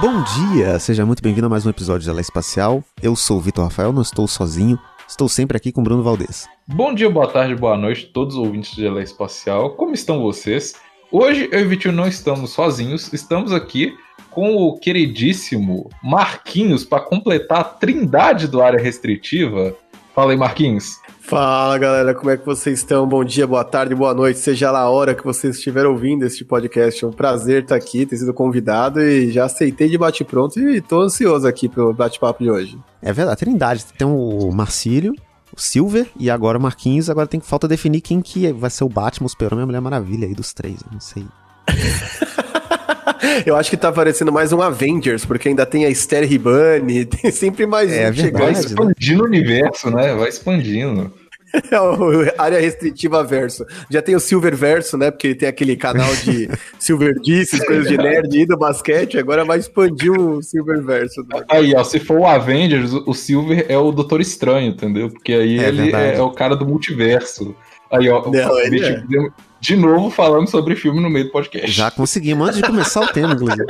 Bom dia, seja muito bem-vindo a mais um episódio de Ela Espacial. Eu sou o Vitor Rafael, não estou sozinho, estou sempre aqui com Bruno Valdez. Bom dia, boa tarde, boa noite, todos os ouvintes de Ela Espacial. Como estão vocês? Hoje eu e Vitinho não estamos sozinhos, estamos aqui com o queridíssimo Marquinhos para completar a trindade do área restritiva. Fala aí, Marquinhos. Fala galera, como é que vocês estão? Bom dia, boa tarde, boa noite, seja lá a hora que vocês estiverem ouvindo este podcast. É um prazer estar aqui, ter sido convidado e já aceitei de bate-pronto e tô ansioso aqui pelo bate-papo de hoje. É verdade, Trindade. Tem o Marcílio, o Silver e agora o Marquinhos. Agora tem que falta definir quem que vai ser o Batman, o Super e a Mulher Maravilha aí dos três. Eu não sei. Eu acho que tá parecendo mais um Avengers, porque ainda tem a Esther Ribani, tem sempre mais é, um chegando. Vai expandindo né? o universo, né? Vai expandindo. É o área restritiva verso. Já tem o Silver Verso, né? Porque ele tem aquele canal de Silver Disses, coisas de nerd e do basquete. Agora vai expandir o Silver Verso. Né? Aí, ó, se for o Avengers, o Silver é o Doutor Estranho, entendeu? Porque aí é ele é, é, o cara do multiverso. Aí, ó, Não, é. De novo falando sobre filme no meio do podcast. Já conseguimos, antes de começar o tema, inclusive.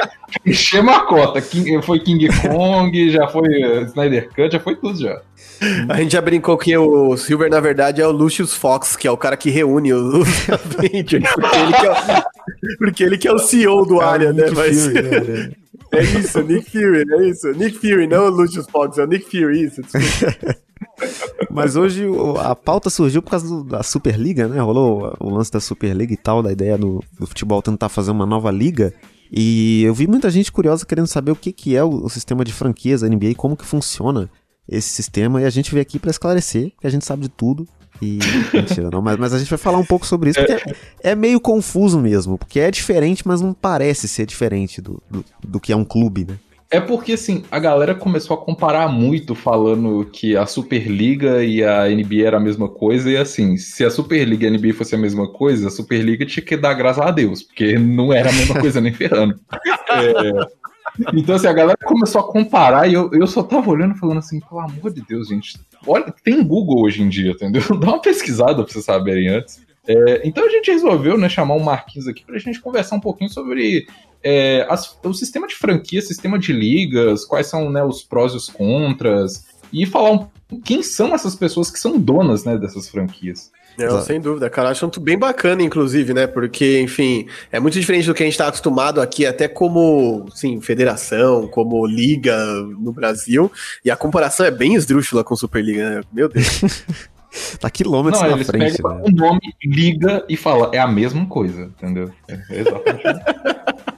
Enchemos a cota. King, foi King Kong, já foi Snyder Cut, já foi tudo já. A gente já brincou que o Silver, na verdade, é o Lucius Fox, que é o cara que reúne os Avengers, porque ele que é o, porque ele que é o CEO do é área, né? Mas... Fury, né? É isso, Nick Fury, é isso. Nick Fury, não o Lucius Fox, é o Nick Fury, isso. Mas hoje a pauta surgiu por causa da Superliga, né? Rolou o lance da Superliga e tal, da ideia do, do futebol tentar fazer uma nova liga. E eu vi muita gente curiosa querendo saber o que, que é o, o sistema de franquias da NBA, como que funciona esse sistema e a gente veio aqui para esclarecer, que a gente sabe de tudo. E. Mentira, não, mas, mas a gente vai falar um pouco sobre isso, porque é, é, meio confuso mesmo, porque é diferente, mas não parece ser diferente do, do, do, que é um clube, né? É porque, assim, a galera começou a comparar muito, falando que a Superliga e a NBA era a mesma coisa, e assim, se a Superliga e a NBA fosse a mesma coisa, a Superliga tinha que dar graças a Deus, porque não era a mesma coisa nem ferrando. É, então, assim, a galera começou a comparar e eu, eu só tava olhando falando assim, pelo amor de Deus, gente. Olha, tem Google hoje em dia, entendeu? Dá uma pesquisada pra vocês saberem antes. É, então a gente resolveu né, chamar o Marquinhos aqui pra gente conversar um pouquinho sobre é, as, o sistema de franquia, sistema de ligas, quais são né, os prós e os contras, e falar um, quem são essas pessoas que são donas né, dessas franquias. Não, sem dúvida, cara. Acho muito bem bacana, inclusive, né? Porque, enfim, é muito diferente do que a gente está acostumado aqui, até como, sim, federação, como liga no Brasil. E a comparação é bem esdrúxula com Superliga, né? Meu Deus. tá quilômetros Não, na frente, pegam né? o nome, liga e fala, é a mesma coisa, entendeu? É, exatamente.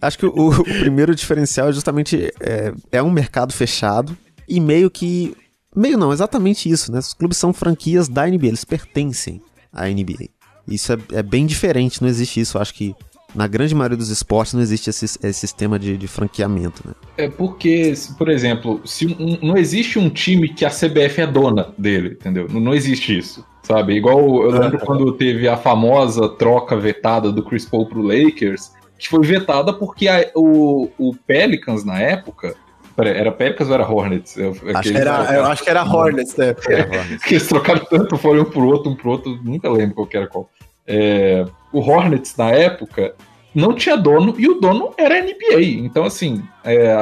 Acho que o, o, primeiro diferencial é justamente é, é um mercado fechado e meio que Meio não, exatamente isso, né? Os clubes são franquias da NBA, eles pertencem à NBA. Isso é, é bem diferente, não existe isso. Acho que na grande maioria dos esportes não existe esse, esse sistema de, de, franqueamento, né? É porque, por exemplo, se um, não existe um time que a CBF é dona dele, entendeu? Não, não existe isso, sabe? Igual eu lembro quando teve a famosa troca vetada do Chris Paul pro Lakers, que foi vetada porque a, o, o Pelicans, na época, Peraí, era Pelicans ou era Hornets? Eu, acho, que era, eu acho que era Hornets, né? Era Hornets. que eles trocaram tanto, foram um pro outro, um pro outro, nunca lembro qual que era qual. É, o Hornets, na época, não tinha dono e o dono era a NBA. Então, assim, é,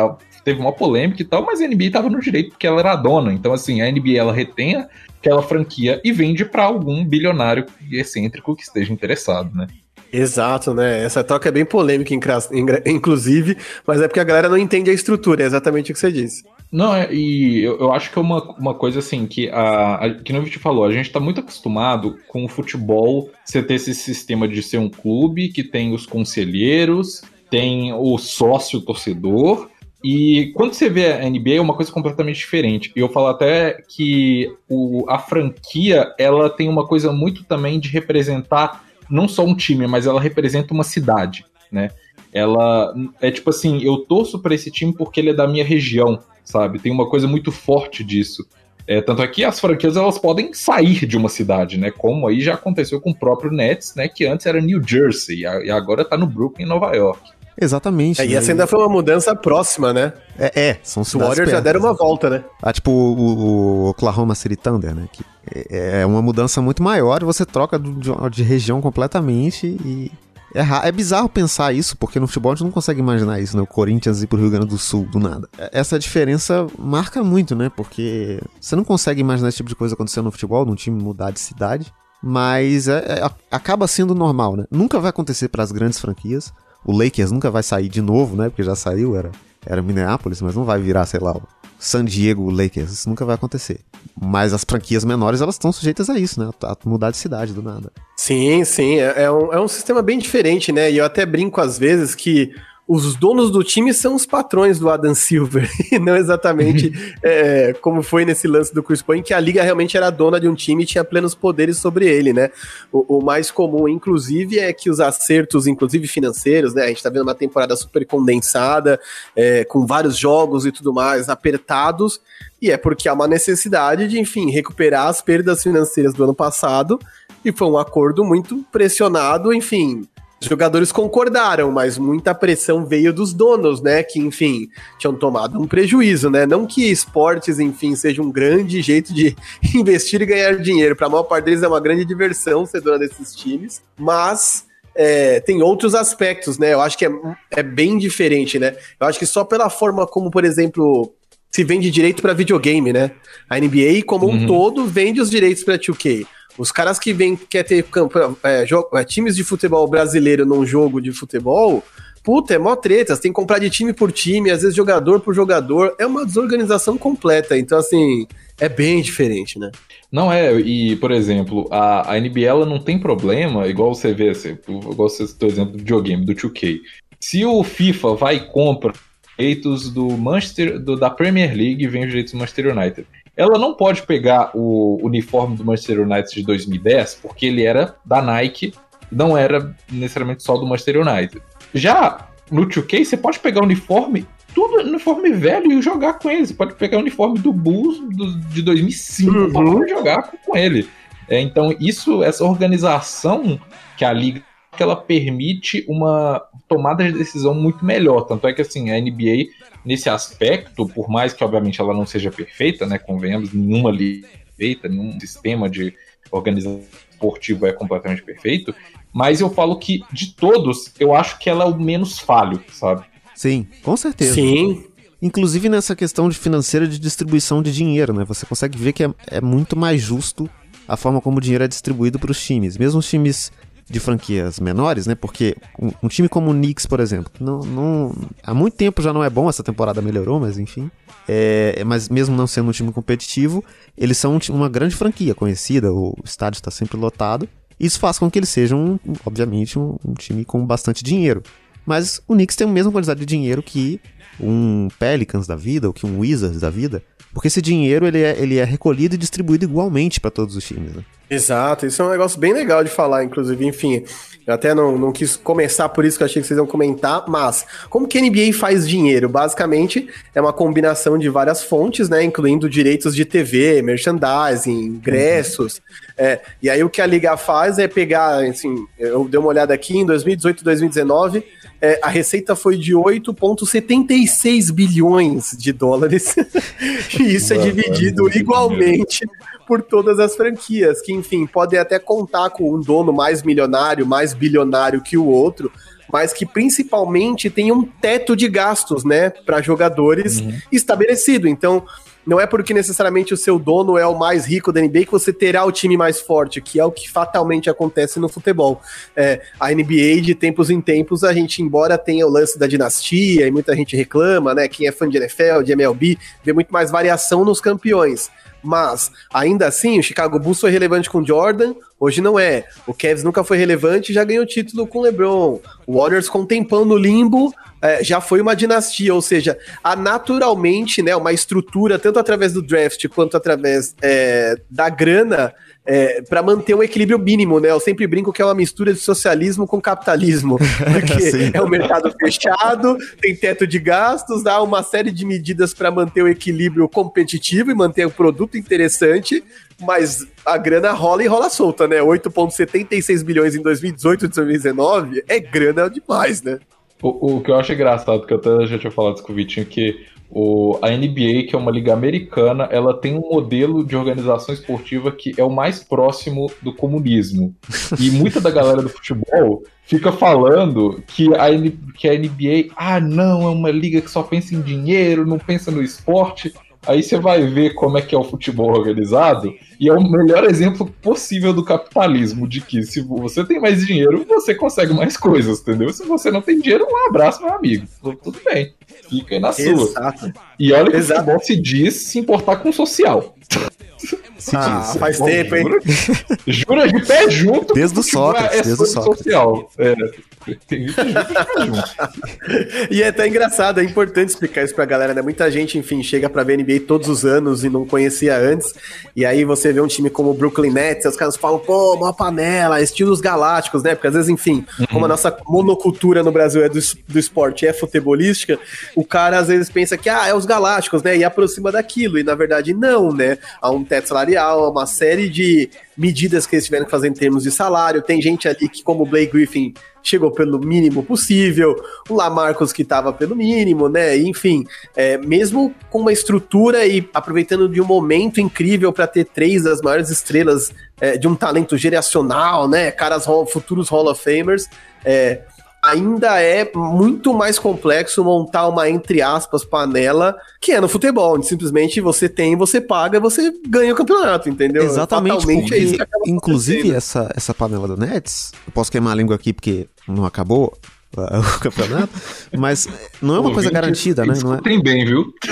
teve uma polêmica e tal, mas a NBA estava no direito porque ela era a dona. Então, assim, a NBA ela retém aquela franquia e vende para algum bilionário excêntrico que esteja interessado, né? Exato, né? Essa troca é bem polêmica, inclusive, mas é porque a galera não entende a estrutura, é exatamente o que você disse. Não, é, e eu, eu, acho que é uma, uma coisa assim, que, a, a, que não te falou, a gente tá muito acostumado com o futebol você ter esse sistema de ser um clube que tem os conselheiros, tem o sócio torcedor, e quando você vê a NBA é uma coisa completamente diferente. E eu falo até que o, a franquia ela tem uma coisa muito também de representar não só um time, mas ela representa uma cidade, né? Ela é tipo assim, eu torço para esse time porque ele é da minha região, sabe? Tem uma coisa muito forte disso. É, tanto é que as franquias elas podem sair de uma cidade, né? Como aí já aconteceu com o próprio Nets, né? Que antes era New Jersey e agora tá no Brooklyn, Nova York. Exatamente. É, né? E essa ainda foi uma mudança próxima, né? É, é são Os Warriors já deram uma volta, né? Ah, tipo o, o Oklahoma City Thunder, né? Que é, é uma mudança muito maior e você troca de, de região completamente e É, é bizarro pensar isso, porque no futebol a gente não consegue imaginar isso, né? O Corinthians ir pro Rio Grande do Sul do nada. É, essa diferença marca muito, né? Porque você não consegue imaginar esse tipo de coisa acontecendo no futebol, num time mudar de cidade. Mas é, é, acaba sendo normal, né? Nunca vai acontecer para as grandes franquias. O Lakers nunca vai sair de novo, né? Porque já saiu, era, era Minneapolis, mas não vai virar, sei lá, San Diego Lakers. Isso nunca vai acontecer. Mas as franquias menores, elas estão sujeitas a isso, né? A mudar de cidade do nada. Sim, sim. É, é, um, é um sistema bem diferente, né? E eu até brinco às vezes que os donos do time são os patrões do Adam Silver, e não exatamente é, como foi nesse lance do Chris Paul, em que a liga realmente era dona de um time e tinha plenos poderes sobre ele, né? O, o, mais comum, inclusive, é que os acertos, inclusive financeiros, né? A gente tá vendo uma temporada super condensada, é, com vários jogos e tudo mais apertados, e é porque há uma necessidade de, enfim, recuperar as perdas financeiras do ano passado, e foi um acordo muito pressionado, enfim, os jogadores concordaram, mas muita pressão veio dos donos, né? Que, enfim, tinham tomado um prejuízo, né? Não que esportes, enfim, seja um grande jeito de investir e ganhar dinheiro. Para a maior parte deles é uma grande diversão ser dona desses times, mas é, tem outros aspectos, né? Eu acho que é, é bem diferente, né? Eu acho que só pela forma como, por exemplo, se vende direito para videogame, né? A NBA, como uhum. um todo, vende os direitos para 2K. Os caras que vêm, quer ter campo, é, jogo, é, times de futebol brasileiro num jogo de futebol, puta, é mó treta. Você tem que comprar de time por time, às vezes jogador por jogador. É uma desorganização completa. Então, assim, é bem diferente, né? Não é, e, por exemplo, a, a NBA ela não tem problema, igual você vê, igual você citou o exemplo do videogame, do 2K. Se o FIFA vai e compra direitos do Manchester, do, da Premier League vem os direitos do Manchester United ela não pode pegar o uniforme do Manchester United de 2010, porque ele era da Nike, não era necessariamente só do Manchester United. Já no 2K, você pode pegar o uniforme, tudo uniforme velho e jogar com ele. Você pode pegar o uniforme do Bulls do, de 2005 uhum. e jogar com, com ele. É, então, isso, essa organização que a liga que ela permite uma tomada de decisão muito melhor. Tanto é que assim, a NBA nesse aspecto, por mais que obviamente ela não seja perfeita, né, convenhamos, nenhuma é perfeita, nenhum sistema de organização esportivo é completamente perfeito, mas eu falo que de todos, eu acho que ela é o menos falho, sabe? Sim, com certeza. Sim. Inclusive nessa questão de financeira de distribuição de dinheiro, né? Você consegue ver que é, é muito mais justo a forma como o dinheiro é distribuído para os times. Mesmo os times de franquias menores, né? Porque um, um, time como o Knicks, por exemplo, não, não, há muito tempo já não é bom, essa temporada melhorou, mas enfim. É, mas mesmo não sendo um time competitivo, eles são uma grande franquia conhecida, o estádio está sempre lotado. Isso faz com que eles sejam, obviamente, um, um time com bastante dinheiro. Mas o Knicks tem a mesma quantidade de dinheiro que um Pelicans da vida, ou que um Wizards da vida, porque esse dinheiro ele é, ele é recolhido e distribuído igualmente para todos os times. Né? Exato, isso é um negócio bem legal de falar, inclusive, enfim. Eu até não, não quis começar por isso que eu achei que vocês iam comentar, mas como que a NBA faz dinheiro? Basicamente, é uma combinação de várias fontes, né? Incluindo direitos de TV, merchandising, ingressos. Uhum. É, e aí o que a Liga faz é pegar, assim, eu dei uma olhada aqui em 2018 2019 é, a receita foi de 8,76 bilhões de dólares. e isso é dividido igualmente por todas as franquias, que, enfim, podem até contar com um dono mais milionário, mais bilionário que o outro, mas que principalmente tem um teto de gastos, né, para jogadores uhum. estabelecido. Então, não é porque necessariamente o seu dono é o mais rico da NBA que você terá o time mais forte, que é o que fatalmente acontece no futebol. É, a NBA, de tempos em tempos, a gente, embora tenha o lance da dinastia e muita gente reclama, né? Quem é fã de NFL, de MLB, vê muito mais variação nos campeões. Mas, ainda assim, o Chicago Bulls foi relevante com Jordan, hoje não é. O Cavs nunca foi relevante e já ganhou título com LeBron. O Warriors com um tempão no limbo, é, já foi uma dinastia, ou seja, há naturalmente né, uma estrutura, tanto através do draft quanto através é, da grana, é, para manter um equilíbrio mínimo, né? Eu sempre brinco que é uma mistura de socialismo com capitalismo, porque é um mercado fechado, tem teto de gastos, dá uma série de medidas para manter o equilíbrio competitivo e manter o produto interessante, mas a grana rola e rola solta, né? 8,76 bilhões em 2018 e 2019 é grana demais, né? O, o, que eu acho engraçado, que eu até já tinha falado isso com o Vitinho, que O, a NBA, que é uma liga americana, ela tem um modelo de organização esportiva que é o mais próximo do comunismo. E muita da galera do futebol fica falando que a, que a NBA, ah, não, é uma liga que só pensa em dinheiro, não pensa no esporte. Aí você vai ver como é que é o futebol organizado, e é o melhor exemplo possível do capitalismo, de que se você tem mais dinheiro, você consegue mais coisas, entendeu? Se você não tem dinheiro, um abraço, meu amigo. Tudo bem. Fica aí na sua. Exato. E olha que Exato. o futebol se diz se importar com o social. Se ah, diz. faz Bom, tempo, hein? Jura, de pé junto. Desde o Sócrates. É desde o Sócrates. social. É. e é até engraçado, é importante explicar isso pra galera, né? Muita gente, enfim, chega pra ver NBA todos os anos e não conhecia antes. E aí você vê um time como o Brooklyn Nets, os caras falam, pô, uma panela, estilos galácticos, né? Porque às vezes, enfim, uhum. como a nossa monocultura no Brasil é do, do esporte, é futebolística, o cara às vezes pensa que, ah, é os galácticos, né? E aproxima daquilo. E na verdade, não, né? Há um teto salarial, há uma série de medidas que eles tiveram que fazer em termos de salário. Tem gente ali que, como o Blake Griffin, chegou pelo mínimo possível, o Lamarcus que estava pelo mínimo, né? Enfim, é, mesmo com uma estrutura e aproveitando de um momento incrível para ter três das maiores estrelas é, de um talento geracional, né? Caras futuros Hall of Famers. É, ainda é muito mais complexo montar uma, entre aspas, panela que é no futebol, onde simplesmente você tem, você paga, você ganha o campeonato, entendeu? Exatamente. Fatalmente é isso que inclusive, essa, essa panela do Nets, eu posso queimar a língua aqui porque não acabou, o campeonato, mas não é uma Pô, coisa garantida, né? Não é... Tem bem, viu?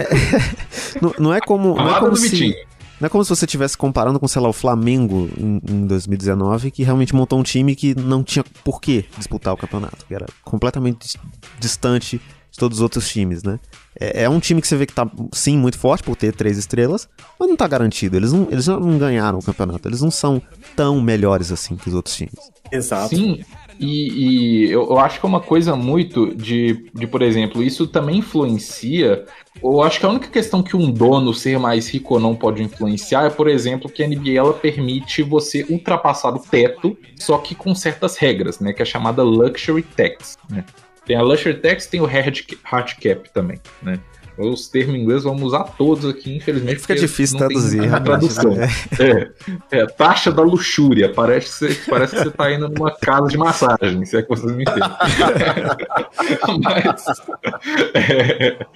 É, não, não, é como, não é como se, não é como se você estivesse comparando com, sei lá, o Flamengo em, em 2019, que realmente montou um time que não tinha por que disputar o campeonato, que era completamente distante de todos os outros times, né? É, é, um time que você vê que tá, sim, muito forte por ter três estrelas, mas não tá garantido. Eles não, eles não ganharam o campeonato. Eles não são tão melhores assim que os outros times. Exato. Sim, e, e eu, eu, acho que é uma coisa muito de, de, por exemplo, isso também influencia. Eu acho que a única questão que um dono ser mais rico ou não pode influenciar é, por exemplo, que a NBA ela permite você ultrapassar o teto, só que com certas regras, né? Que é chamada Luxury Tax. Né? Tem a Luxury Tax, tem o Hard Cap também, né? Os termos em inglês vamos usar todos aqui, infelizmente. Fica difícil traduzir. A tradução. Né? É. é. taxa da luxúria. Parece que, você, parece que você tá indo numa casa de massagem, se é que vocês me entendem. mas, é,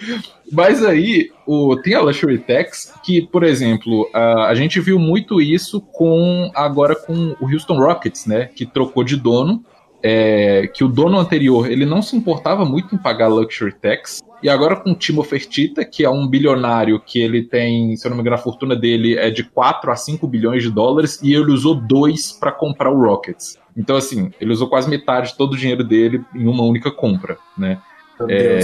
mas aí, o, tem a Luxury Tax, que, por exemplo, a, a gente viu muito isso com agora com o Houston Rockets, né? Que trocou de dono. É, que o dono anterior ele não se importava muito em pagar luxury tax e agora com o Timo Fertitta, que é um bilionário que ele tem, se eu não me engano, a fortuna dele é de 4 a 5 bilhões de dólares e ele usou dois para comprar o Rockets. Então, assim, ele usou quase metade de todo o dinheiro dele em uma única compra, né? É,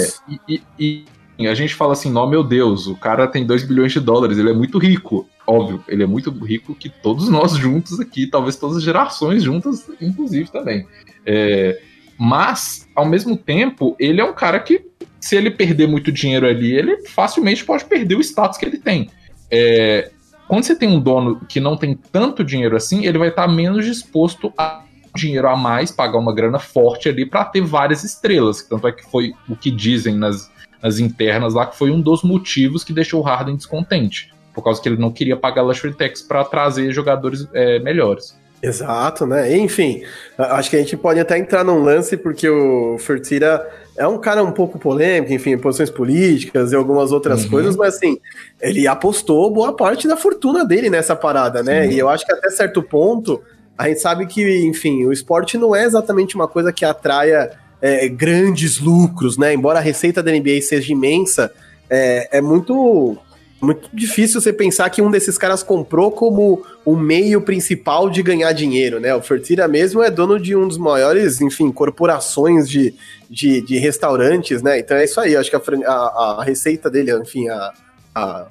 e, e, e, a gente fala assim, não, meu Deus, o cara tem 2 bilhões de dólares, ele é muito rico. Óbvio, ele é muito rico que todos nós juntos aqui, talvez todas as gerações juntas, inclusive também. É, mas, ao mesmo tempo, ele é um cara que se ele perder muito dinheiro ali, ele facilmente pode perder o status que ele tem. É, quando você tem um dono que não tem tanto dinheiro assim, ele vai estar menos disposto a dinheiro a mais, pagar uma grana forte ali para ter várias estrelas. Tanto é que foi o que dizem nas, nas internas lá que foi um dos motivos que deixou o Harden descontente. Por causa que ele não queria pagar luxury tax para trazer jogadores é, melhores. Exato, né? Enfim, acho que a gente pode até entrar num lance, porque o Fertira é um cara um pouco polêmico, enfim, posições políticas e algumas outras uhum. coisas, mas assim, ele apostou boa parte da fortuna dele nessa parada, né? E eu acho que até certo ponto, a gente sabe que, enfim, o esporte não é exatamente uma coisa que atraia é, grandes lucros, né? Embora a receita da NBA seja imensa, é, é muito muito difícil você pensar que um desses caras comprou como o meio principal de ganhar dinheiro, né? O Fertira mesmo é dono de um dos maiores, enfim, corporações de, de, de restaurantes, né? Então é isso aí, acho que a, a, a receita dele, enfim, a, a,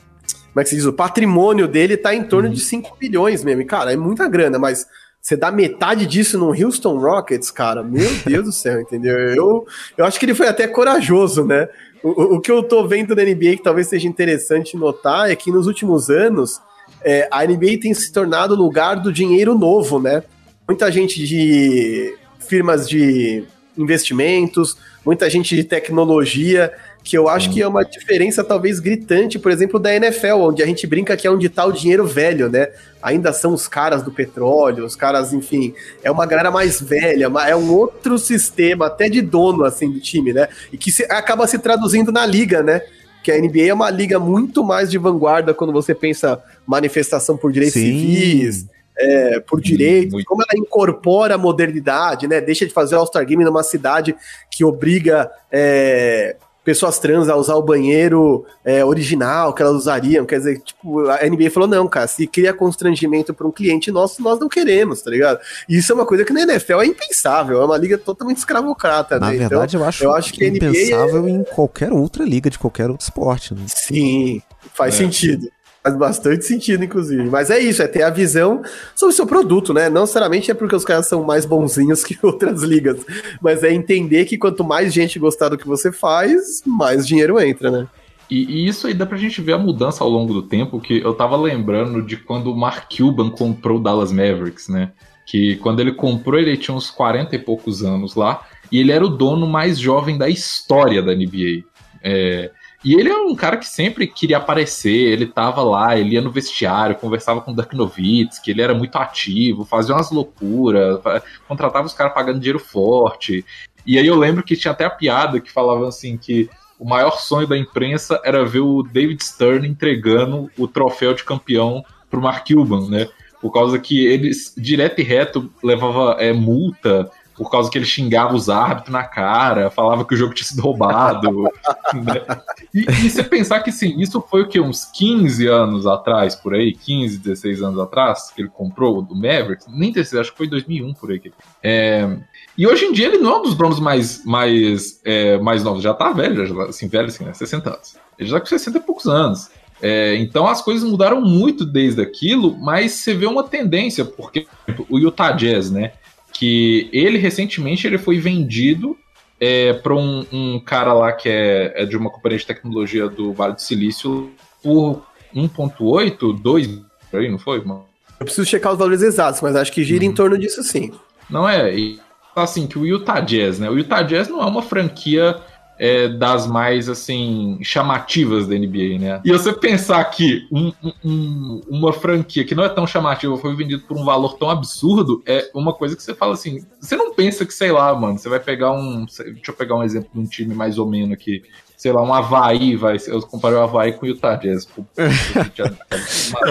Como é que se diz? O patrimônio dele tá em torno uhum. de 5 bilhões mesmo. E, cara, é muita grana, mas você dá metade disso no Houston Rockets, cara, meu Deus do céu, entendeu? Eu, eu acho que ele foi até corajoso, né? O, o que eu tô vendo na NBA que talvez seja interessante notar é que nos últimos anos é, a NBA tem se tornado o lugar do dinheiro novo, né? Muita gente de firmas de investimentos, muita gente de tecnologia que eu acho que é uma diferença talvez gritante, por exemplo, da NFL, onde a gente brinca que é onde tá o dinheiro velho, né? Ainda são os caras do petróleo, os caras, enfim, é uma galera mais velha, é um outro sistema, até de dono, assim, do time, né? E que se, acaba se traduzindo na liga, né? Que a NBA é uma liga muito mais de vanguarda quando você pensa manifestação por direitos Sim. civis, é, por direitos, Muito. como ela incorpora a modernidade, né? Deixa de fazer o All-Star Game numa cidade que obriga é, pessoas trans a usar o banheiro é, original que elas usariam. Quer dizer, tipo, a NBA falou: não, cara, se cria constrangimento para um cliente nosso, nós não queremos, tá ligado? E isso é uma coisa que na NFL é impensável, é uma liga totalmente escravocrata, na né? Na verdade, então, eu acho, eu acho que impensável é... em qualquer outra liga de qualquer outro esporte, né? Sim, faz é. sentido. Faz bastante sentido, inclusive. Mas é isso, é ter a visão sobre o seu produto, né? Não necessariamente é porque os caras são mais bonzinhos que outras ligas, mas é entender que quanto mais gente gostar do que você faz, mais dinheiro entra, né? E, e, isso aí dá pra gente ver a mudança ao longo do tempo, que eu tava lembrando de quando o Mark Cuban comprou o Dallas Mavericks, né? Que quando ele comprou, ele tinha uns 40 e poucos anos lá, e ele era o dono mais jovem da história da NBA. É, e ele é um cara que sempre queria aparecer, ele tava lá, ele ia no vestiário, conversava com o Dirk Nowitzki, ele era muito ativo, fazia umas loucuras, contratava os caras pagando dinheiro forte. E aí eu lembro que tinha até a piada que falava assim que o maior sonho da imprensa era ver o David Stern entregando o troféu de campeão pro Mark Cuban, né? Por causa que eles, direto e reto, levava é, multa por causa que ele xingava os árbitros na cara, falava que o jogo tinha sido roubado. né? e, você pensar que sim, isso foi o que? Uns 15 anos atrás, por aí, 15, 16 anos atrás, que ele comprou do Mavericks, nem 16, acho que foi 2001 por aí. É, e hoje em dia ele não é um dos donos mais, mais, é, mais novos, já tá velho, já, assim, velho assim, né? 60 anos. Ele já tá com 60 e poucos anos. É, então as coisas mudaram muito desde aquilo, mas você vê uma tendência, porque o Utah Jazz, né? Que ele recentemente ele foi vendido é, para um, um, cara lá que é, é, de uma companhia de tecnologia do Vale do Silício por 1.8, 2, aí, não foi, mano? Eu preciso checar os valores exatos, mas acho que gira uhum. em torno disso sim. Não é, e, assim, que o Utah Jazz, né? O Utah Jazz não é uma franquia é, das mais assim chamativas da NBA, né? E você pensar que um, um, uma franquia que não é tão chamativa foi vendida por um valor tão absurdo é uma coisa que você fala assim, você não pensa que sei lá, mano, você vai pegar um, deixa eu pegar um exemplo de um time mais ou menos aqui, sei lá, um Havaí, vai, eu comparei o Havaí com o Utah Jazz.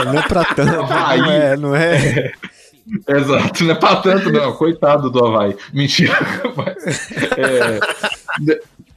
não é pra tanto, Havaí, não é, não é. Exato, não é pra tanto, não. Coitado do Havaí. Mentira. Mas, é,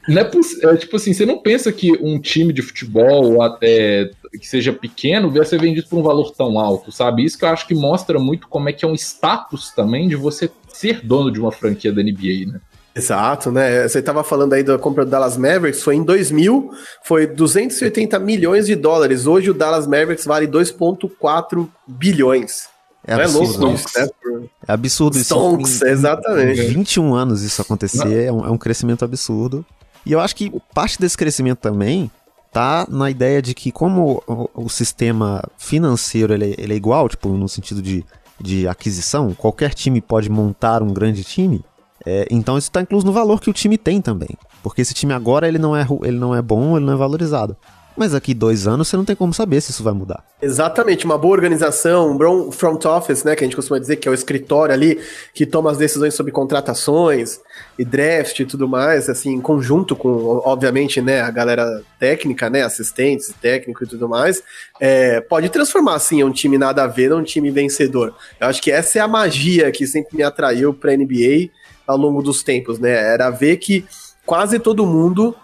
não é, é, tipo assim, você não pensa que um time de futebol até que seja pequeno vai ser vendido por um valor tão alto, sabe? Isso que eu acho que mostra muito como é que é um status também de você ser dono de uma franquia da NBA, né? Exato, né? Você estava falando aí da compra do Dallas Mavericks, foi em 2000, foi 280 milhões de dólares. Hoje o Dallas Mavericks vale 2,4 bilhões. É absurdo. É, louco, isso, né? é absurdo isso. Stonks, exatamente. 21 anos isso acontecer, é um, é um crescimento absurdo. E eu acho que parte desse crescimento também tá na ideia de que como o, o sistema financeiro ele, é, ele, é igual, tipo, no sentido de, de aquisição, qualquer time pode montar um grande time, é, então isso está incluso no valor que o time tem também. Porque esse time agora ele não é, ele não é bom, ele não é valorizado. Mas daqui dois anos você não tem como saber se isso vai mudar. Exatamente, uma boa organização, um front office, né, que a gente costuma dizer que é o escritório ali que toma as decisões sobre contratações e draft e tudo mais, assim, em conjunto com, obviamente, né, a galera técnica, né, assistentes, técnico e tudo mais, é, pode transformar, assim, um time nada a ver num time vencedor. Eu acho que essa é a magia que sempre me atraiu pra NBA ao longo dos tempos, né, era ver que quase todo mundo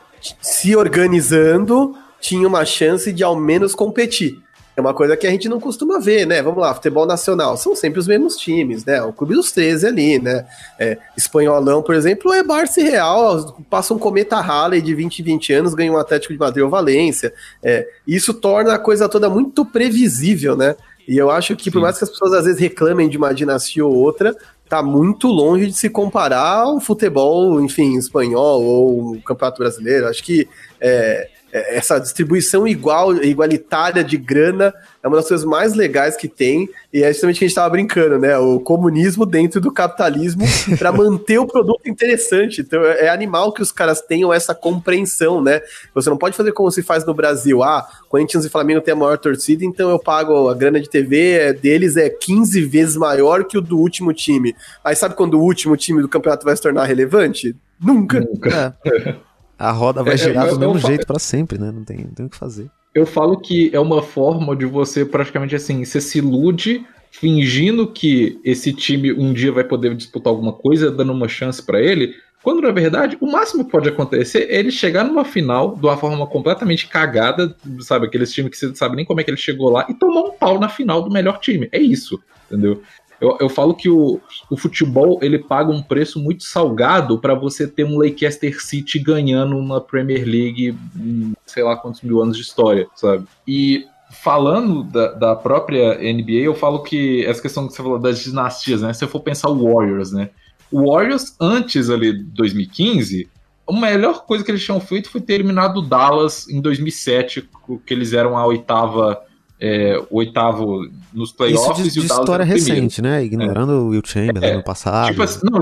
se organizando tinha uma chance de ao menos competir. É uma coisa que a gente não costuma ver, né? Vamos lá, futebol nacional, são sempre os mesmos times, né? O Clube dos 13 ali, né? É, espanholão, por exemplo, é Barça e Real, passa um cometa Halley de 20 20 anos, ganha um Atlético de Madrid ou Valência. É, isso torna a coisa toda muito previsível, né? E eu acho que, Sim. por mais que as pessoas às vezes reclamem de uma dinastia ou outra, tá muito longe de se comparar ao futebol, enfim, espanhol ou o Campeonato Brasileiro. Acho que é, essa distribuição igual, igualitária de grana é uma das coisas mais legais que tem, e é justamente o que a gente estava brincando, né? O comunismo dentro do capitalismo para manter o produto interessante. Então é animal que os caras tenham essa compreensão, né? Você não pode fazer como se faz no Brasil. Ah, Corinthians e Flamengo tem a maior torcida, então eu pago a grana de TV é, deles é 15 vezes maior que o do último time. Aí sabe quando o último time do campeonato vai se tornar relevante? Nunca. Nunca. É. A roda vai é, girar do mesmo jeito para sempre, né? Não tem, não tem o que fazer. Eu falo que é uma forma de você praticamente assim, você se ilude fingindo que esse time um dia vai poder disputar alguma coisa, dando uma chance para ele, quando na verdade o máximo que pode acontecer é ele chegar numa final de uma forma completamente cagada, sabe? Aqueles times que você não sabe nem como é que ele chegou lá e tomar um pau na final do melhor time. É isso, entendeu? Eu, eu falo que o, o futebol ele paga um preço muito salgado para você ter um Leicester City ganhando uma Premier League em sei lá quantos mil anos de história, sabe? E falando da, da própria NBA, eu falo que essa questão que você falou das dinastias, né? Se eu for pensar o Warriors, né? O Warriors, antes ali de 2015, a melhor coisa que eles tinham feito foi ter eliminado o Dallas em 2007, que eles eram a oitava é, o oitavo nos playoffs Isso de, de e o história recente, né? Ignorando é. o Will Chamberlain é. no passado. Tipo assim, não,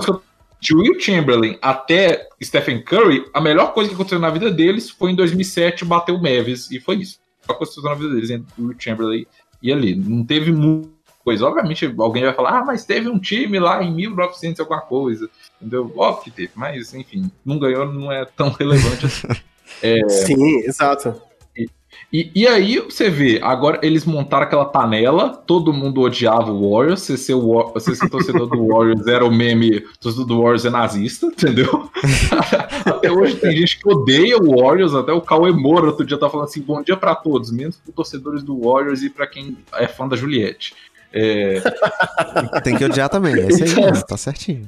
de Will Chamberlain até Stephen Curry, a melhor coisa que aconteceu na vida deles foi em 2007 bater o Mavis, e foi isso. A aconteceu na vida deles, entre Will Chamberlain e ali. Não teve muita coisa. Obviamente, alguém vai falar, ah, mas teve um time lá em 1900 alguma coisa. Entendeu? Óbvio que teve, mas enfim, não ganhou, não é tão relevante assim. É... Sim, exato. E, e aí você vê, agora eles montaram aquela panela, todo mundo odiava o Warriors, você ser, ser torcedor do Warriors era o meme, torcedor do Warriors é nazista, entendeu? até hoje tem gente que odeia o Warriors, até o Cauê Moura outro dia tá falando assim, bom dia para todos, menos para torcedores do Warriors e para quem é fã da Juliette. É... Tem que odiar também, é isso aí, então, tá certinho.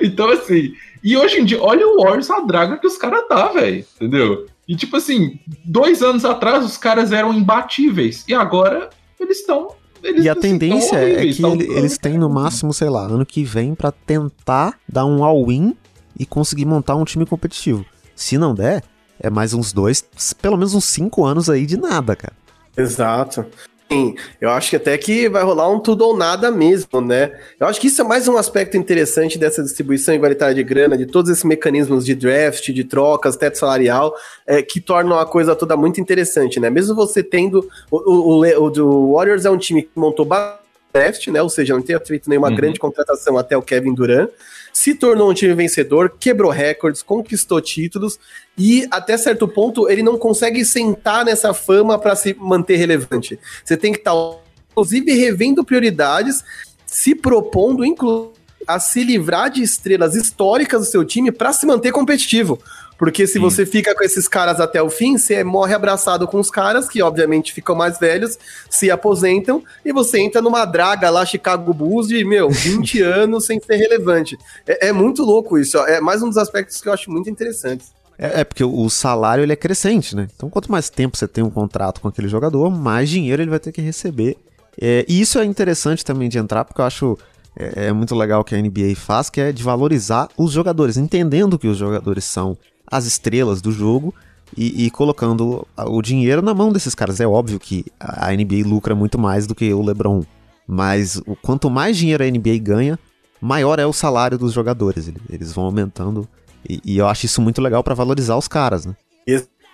então, assim, e hoje em dia, olha o Warriors, a draga que os caras tá, velho, entendeu? E tipo assim, dois anos atrás os caras eram imbatíveis. E agora eles estão. e a assim, tendência é que ele, eles têm no máximo, sei lá, ano que vem para tentar dar um all-in e conseguir montar um time competitivo. Se não der, é mais uns dois, pelo menos uns cinco anos aí de nada, cara. Exato. Sim, eu acho que até que vai rolar um tudo ou nada mesmo, né? Eu acho que isso é mais um aspecto interessante dessa distribuição igualitária de grana, de todos esses mecanismos de draft, de trocas, teto salarial, é, que tornam a coisa toda muito interessante, né? Mesmo você tendo. O, o, o, o Warriors é um time que montou draft, né? Ou seja, não tem feito nenhuma uhum. grande contratação até o Kevin Durant se tornou um time vencedor, quebrou recordes, conquistou títulos e até certo ponto ele não consegue sentar nessa fama para se manter relevante. Você tem que estar, tá, inclusive, revendo prioridades, se propondo, inclusive, a se livrar de estrelas históricas do seu time para se manter competitivo. Porque se Sim. você fica com esses caras até o fim, você morre abraçado com os caras, que obviamente ficam mais velhos, se aposentam, e você entra numa draga lá, Chicago Bulls, de, meu, 20 anos sem ser relevante. É, é, muito louco isso, é mais um dos aspectos que eu acho muito interessantes. É, é, porque o salário ele é crescente, né? Então, quanto mais tempo você tem um contrato com aquele jogador, mais dinheiro ele vai ter que receber. É, e isso é interessante também de entrar, porque eu acho é, é muito legal o que a NBA faz, que é de valorizar os jogadores, entendendo que os jogadores são as estrelas do jogo e, e, colocando o dinheiro na mão desses caras. É óbvio que a NBA lucra muito mais do que o LeBron, mas o, quanto mais dinheiro a NBA ganha, maior é o salário dos jogadores. Eles vão aumentando e, e eu acho isso muito legal para valorizar os caras, né?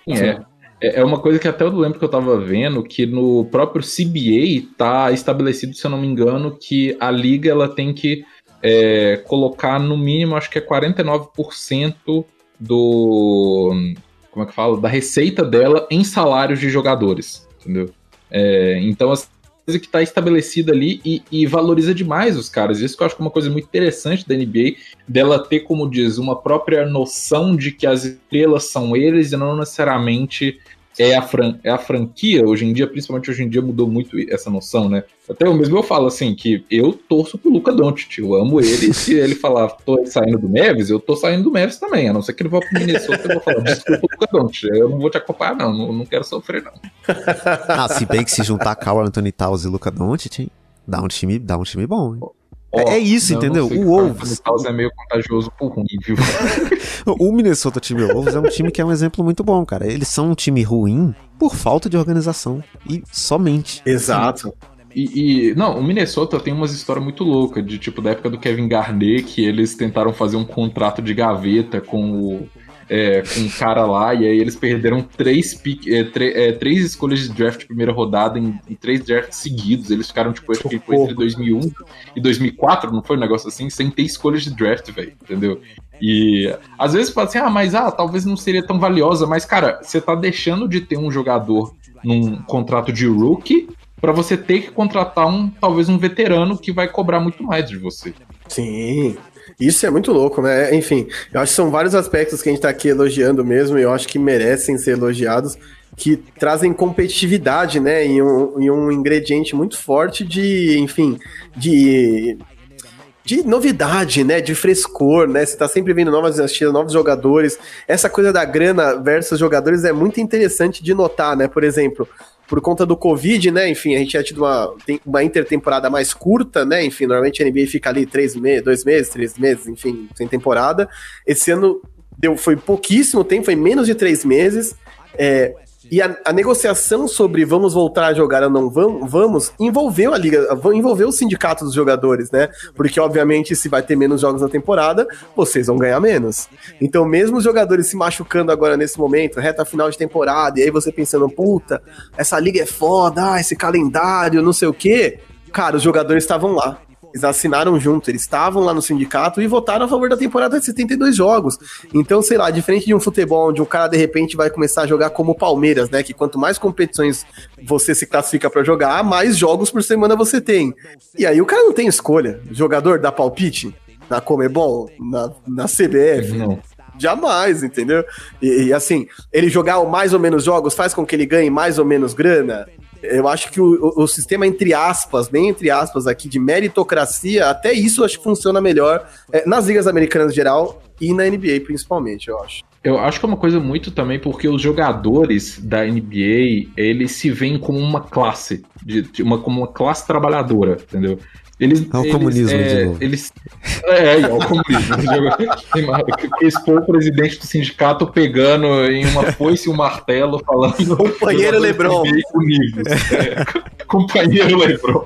É. É, é uma coisa que até eu lembro que eu tava vendo que no próprio CBA tá estabelecido, se eu não me engano, que a liga ela tem que é, colocar no mínimo, acho que é 49% do. Como é que fala? Da receita dela em salários de jogadores. Entendeu? É, então, assim, coisa que está estabelecida ali e, e, valoriza demais os caras. Isso que eu acho que é uma coisa muito interessante da NBA, dela ter, como diz, uma própria noção de que as estrelas são eles e não necessariamente é a, fran é a franquia, hoje em dia, principalmente hoje em dia, mudou muito essa noção, né? Até eu mesmo eu falo assim, que eu torço pro Luca Doncic, eu amo ele, se ele falar, tô saindo do Neves, eu tô saindo do Neves também, a não ser que ele vá pro Minnesota, eu vou falar, desculpa, Luca Doncic, eu não vou te acompanhar não, não, não quero sofrer não. ah, se bem que se juntar Carl Anthony Towns e Luca Doncic, dá um time, dá um time bom, hein? É isso, entendeu? O Wolves. O é meio contagioso por ruim, viu? o Minnesota Timberwolves é um time que é um exemplo muito bom, cara. Eles são um time ruim por falta de organização. E somente. Exato. E, e, não, o Minnesota tem umas histórias muito loucas, de tipo, da época do Kevin Garnett, que eles tentaram fazer um contrato de gaveta com o, é, com um cara lá, e aí eles perderam três, pick, é, é, três escolhas de draft de primeira rodada em, em, três drafts seguidos. Eles ficaram, tipo, acho que foi entre 2001 e 2004, não foi um negócio assim, sem ter escolhas de draft, velho, entendeu? E às vezes fala assim, ah, mas ah, talvez não seria tão valiosa, mas cara, você tá deixando de ter um jogador num contrato de rookie para você ter que contratar um, talvez um veterano que vai cobrar muito mais de você. Sim, isso é muito louco, né? Enfim, eu acho que são vários aspectos que a gente tá aqui elogiando mesmo, e eu acho que merecem ser elogiados, que trazem competitividade, né? E um, e um ingrediente muito forte de, enfim, de de novidade, né? De frescor, né? Você tá sempre vendo novas assistidas, novos jogadores. Essa coisa da grana versus jogadores é muito interessante de notar, né? Por exemplo, por conta do Covid, né? Enfim, a gente tinha tido uma, uma intertemporada mais curta, né? Enfim, normalmente a NBA fica ali três meses, dois meses, três meses, enfim, sem temporada. Esse ano deu, foi pouquíssimo tempo, foi menos de três meses. É, e a, a, negociação sobre vamos voltar a jogar ou não vamos, vamos envolveu a liga, envolveu o sindicato dos jogadores, né? Porque, obviamente, se vai ter menos jogos na temporada, vocês vão ganhar menos. Então, mesmo os jogadores se machucando agora nesse momento, reta final de temporada, e aí você pensando, puta, essa liga é foda, ah, esse calendário, não sei o quê. Cara, os jogadores estavam lá. Eles assinaram junto, eles estavam lá no sindicato e votaram a favor da temporada de 72 jogos. Então, sei lá, diferente de um futebol onde o cara de repente vai começar a jogar como o Palmeiras, né? Que quanto mais competições você se classifica para jogar, mais jogos por semana você tem. E aí o cara não tem escolha. O jogador dá palpite na Comebol, na, na CBF. Não. Jamais, entendeu? E, e, assim, ele jogar mais ou menos jogos faz com que ele ganhe mais ou menos grana? Eu acho que o, o, sistema, entre aspas, bem entre aspas aqui, de meritocracia, até isso acho que funciona melhor é, nas ligas americanas em geral e na NBA principalmente, eu acho. Eu acho que é uma coisa muito também porque os jogadores da NBA, eles se veem como uma classe, de, de uma, como uma classe trabalhadora, entendeu? Eles, é o eles, comunismo é, de novo. Eles, é, é, o comunismo. Expor o presidente do sindicato pegando em uma foice e um martelo, falando. Companheiro Lebron. É, companheiro Lebron.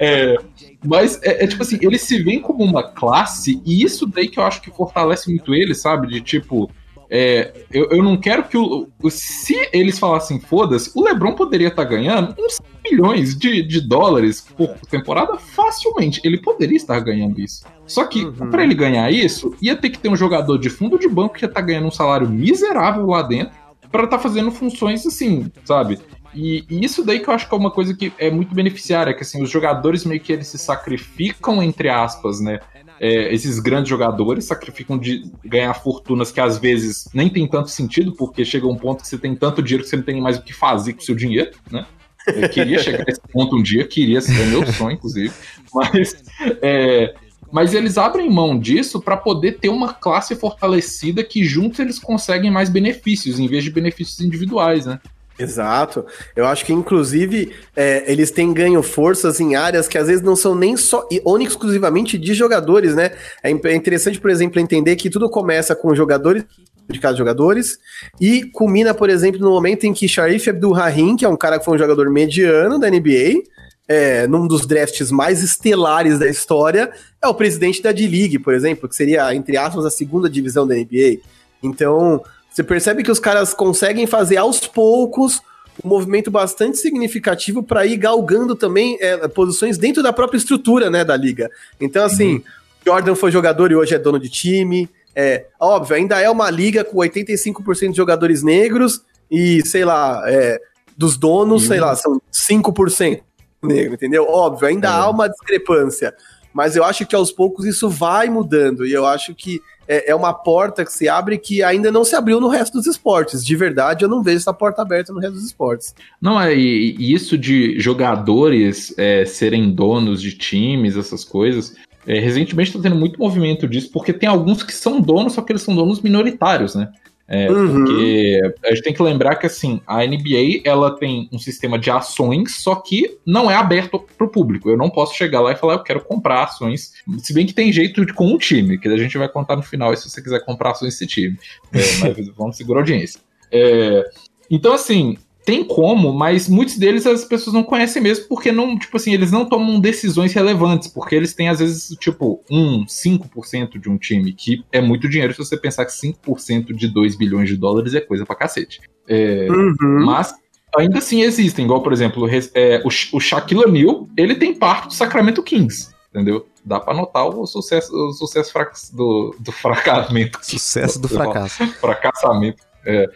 É, mas é, é, tipo assim, eles se veem como uma classe, e isso daí que eu acho que fortalece muito eles, sabe? De tipo, é, eu, eu não quero que o, Se eles falassem foda-se, o Lebron poderia estar tá ganhando uns milhões de, de dólares por temporada facilmente. Ele poderia estar ganhando isso. Só que, uhum. para ele ganhar isso, ia ter que ter um jogador de fundo de banco que ia estar tá ganhando um salário miserável lá dentro para estar tá fazendo funções assim, sabe? E, e, isso daí que eu acho que é uma coisa que é muito beneficiária, que assim, os jogadores meio que eles se sacrificam, entre aspas, né? É, esses grandes jogadores sacrificam de ganhar fortunas que às vezes nem tem tanto sentido, porque chega um ponto que você tem tanto dinheiro que você não tem mais o que fazer com o seu dinheiro, né? Eu queria chegar a esse ponto um dia, queria ser meu sonho, inclusive, mas, é, mas eles abrem mão disso para poder ter uma classe fortalecida que juntos eles conseguem mais benefícios, em vez de benefícios individuais, né? Exato. Eu acho que, inclusive, é, eles têm ganho forças em áreas que às vezes não são nem só ou exclusivamente de jogadores, né? É, é interessante, por exemplo, entender que tudo começa com jogadores de cada jogadores e culmina, por exemplo, no momento em que Sharif Abdul-Rahim, que é um cara que foi um jogador mediano da NBA, é, num dos drafts mais estelares da história, é o presidente da D-League, por exemplo, que seria, entre aspas, a segunda divisão da NBA. Então, você percebe que os caras conseguem fazer aos poucos um movimento bastante significativo para ir galgando também é, posições dentro da própria estrutura né, da liga. Então, assim, uhum. Jordan foi jogador e hoje é dono de time. É óbvio, ainda é uma liga com 85% de jogadores negros e, sei lá, é, dos donos, uhum. sei lá, são 5% negro, entendeu? Óbvio, ainda é. há uma discrepância. Mas eu acho que aos poucos isso vai mudando. E eu acho que é, é, uma porta que se abre que ainda não se abriu no resto dos esportes. De verdade, eu não vejo essa porta aberta no resto dos esportes. Não, é e, isso de jogadores é, serem donos de times, essas coisas. É, recentemente está tendo muito movimento disso, porque tem alguns que são donos, só que eles são donos minoritários, né? É, uhum. Porque a gente tem que lembrar que assim, a NBA ela tem um sistema de ações, só que não é aberto para o público. Eu não posso chegar lá e falar, eu quero comprar ações. Se bem que tem jeito de, com o time, que a gente vai contar no final se você quiser comprar ações desse time. É, mas vamos segurar a audiência. É, então, assim, tem como, mas muitos deles as pessoas não conhecem mesmo, porque não, tipo assim, eles não tomam decisões relevantes, porque eles têm, às vezes, tipo, 1, 5% de um time, que é muito dinheiro se você pensar que 5% de 2 bilhões de dólares é coisa pra cacete. É, uhum. Mas ainda assim existem, igual, por exemplo, é, o, o Shaquille O'Neal, ele tem parte do Sacramento Kings, entendeu? Dá pra notar o sucesso, o sucesso do, do fracassamento. Sucesso do fracasso. Fracassamento. É.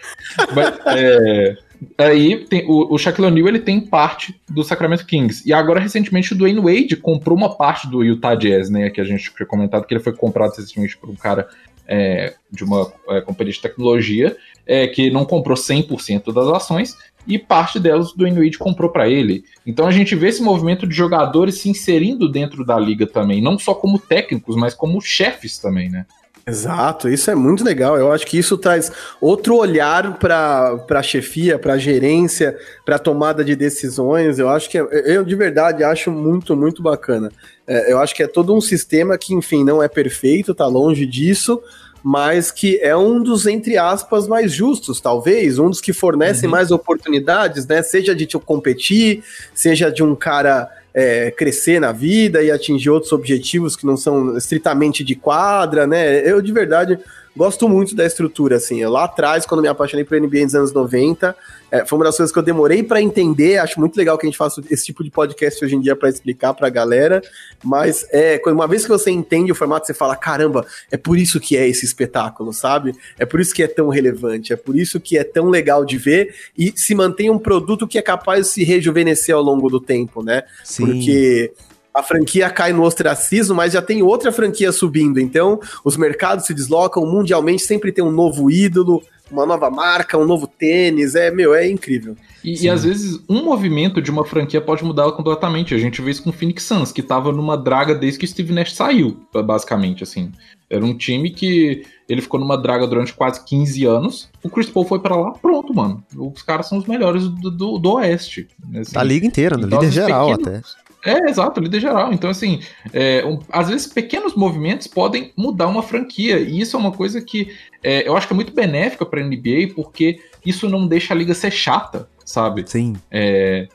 Mas, é, Aí tem, o, o Shaquille O'Neal ele tem parte do Sacramento Kings. E agora, recentemente, o Dwayne Wade comprou uma parte do Utah Jazz, né? Que a gente tinha comentado que ele foi comprado recentemente por um cara é, de uma é, companhia de tecnologia é, que não comprou 100% das ações e parte delas o Dwayne Wade comprou para ele. Então a gente vê esse movimento de jogadores se inserindo dentro da liga também, não só como técnicos, mas como chefes também, né? Exato, isso é muito legal. Eu acho que isso traz outro olhar para a chefia, para a gerência, para a tomada de decisões. Eu acho que é, eu de verdade acho muito, muito bacana. É, eu acho que é todo um sistema que, enfim, não é perfeito, tá longe disso, mas que é um dos, entre aspas, mais justos, talvez, um dos que fornecem uhum. mais oportunidades, né? Seja de te competir, seja de um cara é, crescer na vida e atingir outros objetivos que não são estritamente de quadra, né? Eu, de verdade, gosto muito da estrutura, assim. Eu, lá atrás, quando me apaixonei por NBA nos anos 90, é, foi uma das coisas que eu demorei para entender. Acho muito legal que a gente faça esse tipo de podcast hoje em dia para explicar para a galera. Mas é, uma vez que você entende o formato, você fala: caramba, é por isso que é esse espetáculo, sabe? É por isso que é tão relevante, é por isso que é tão legal de ver e se mantém um produto que é capaz de se rejuvenescer ao longo do tempo, né? Porque a franquia cai no ostracismo, mas já tem outra franquia subindo. Então, os mercados se deslocam mundialmente, sempre tem um novo ídolo, uma nova marca, um novo tênis. É, meu, é incrível. E, e, às vezes um movimento de uma franquia pode mudar completamente. A gente vê isso com o Phoenix Suns, que tava numa draga desde que o Steve Nash saiu, basicamente, assim. Era um time que ele ficou numa draga durante quase 15 anos. O Chris Paul foi para lá, pronto, mano. Os caras são os melhores do, do, do Oeste. Assim. Da liga inteira, no então, líder geral pequenos, até. É, exato, líder geral. Então, assim, é, um, às vezes pequenos movimentos podem mudar uma franquia. E isso é uma coisa que é, eu acho que é muito benéfica para a NBA, porque isso não deixa a liga ser chata, sabe? Sim. É,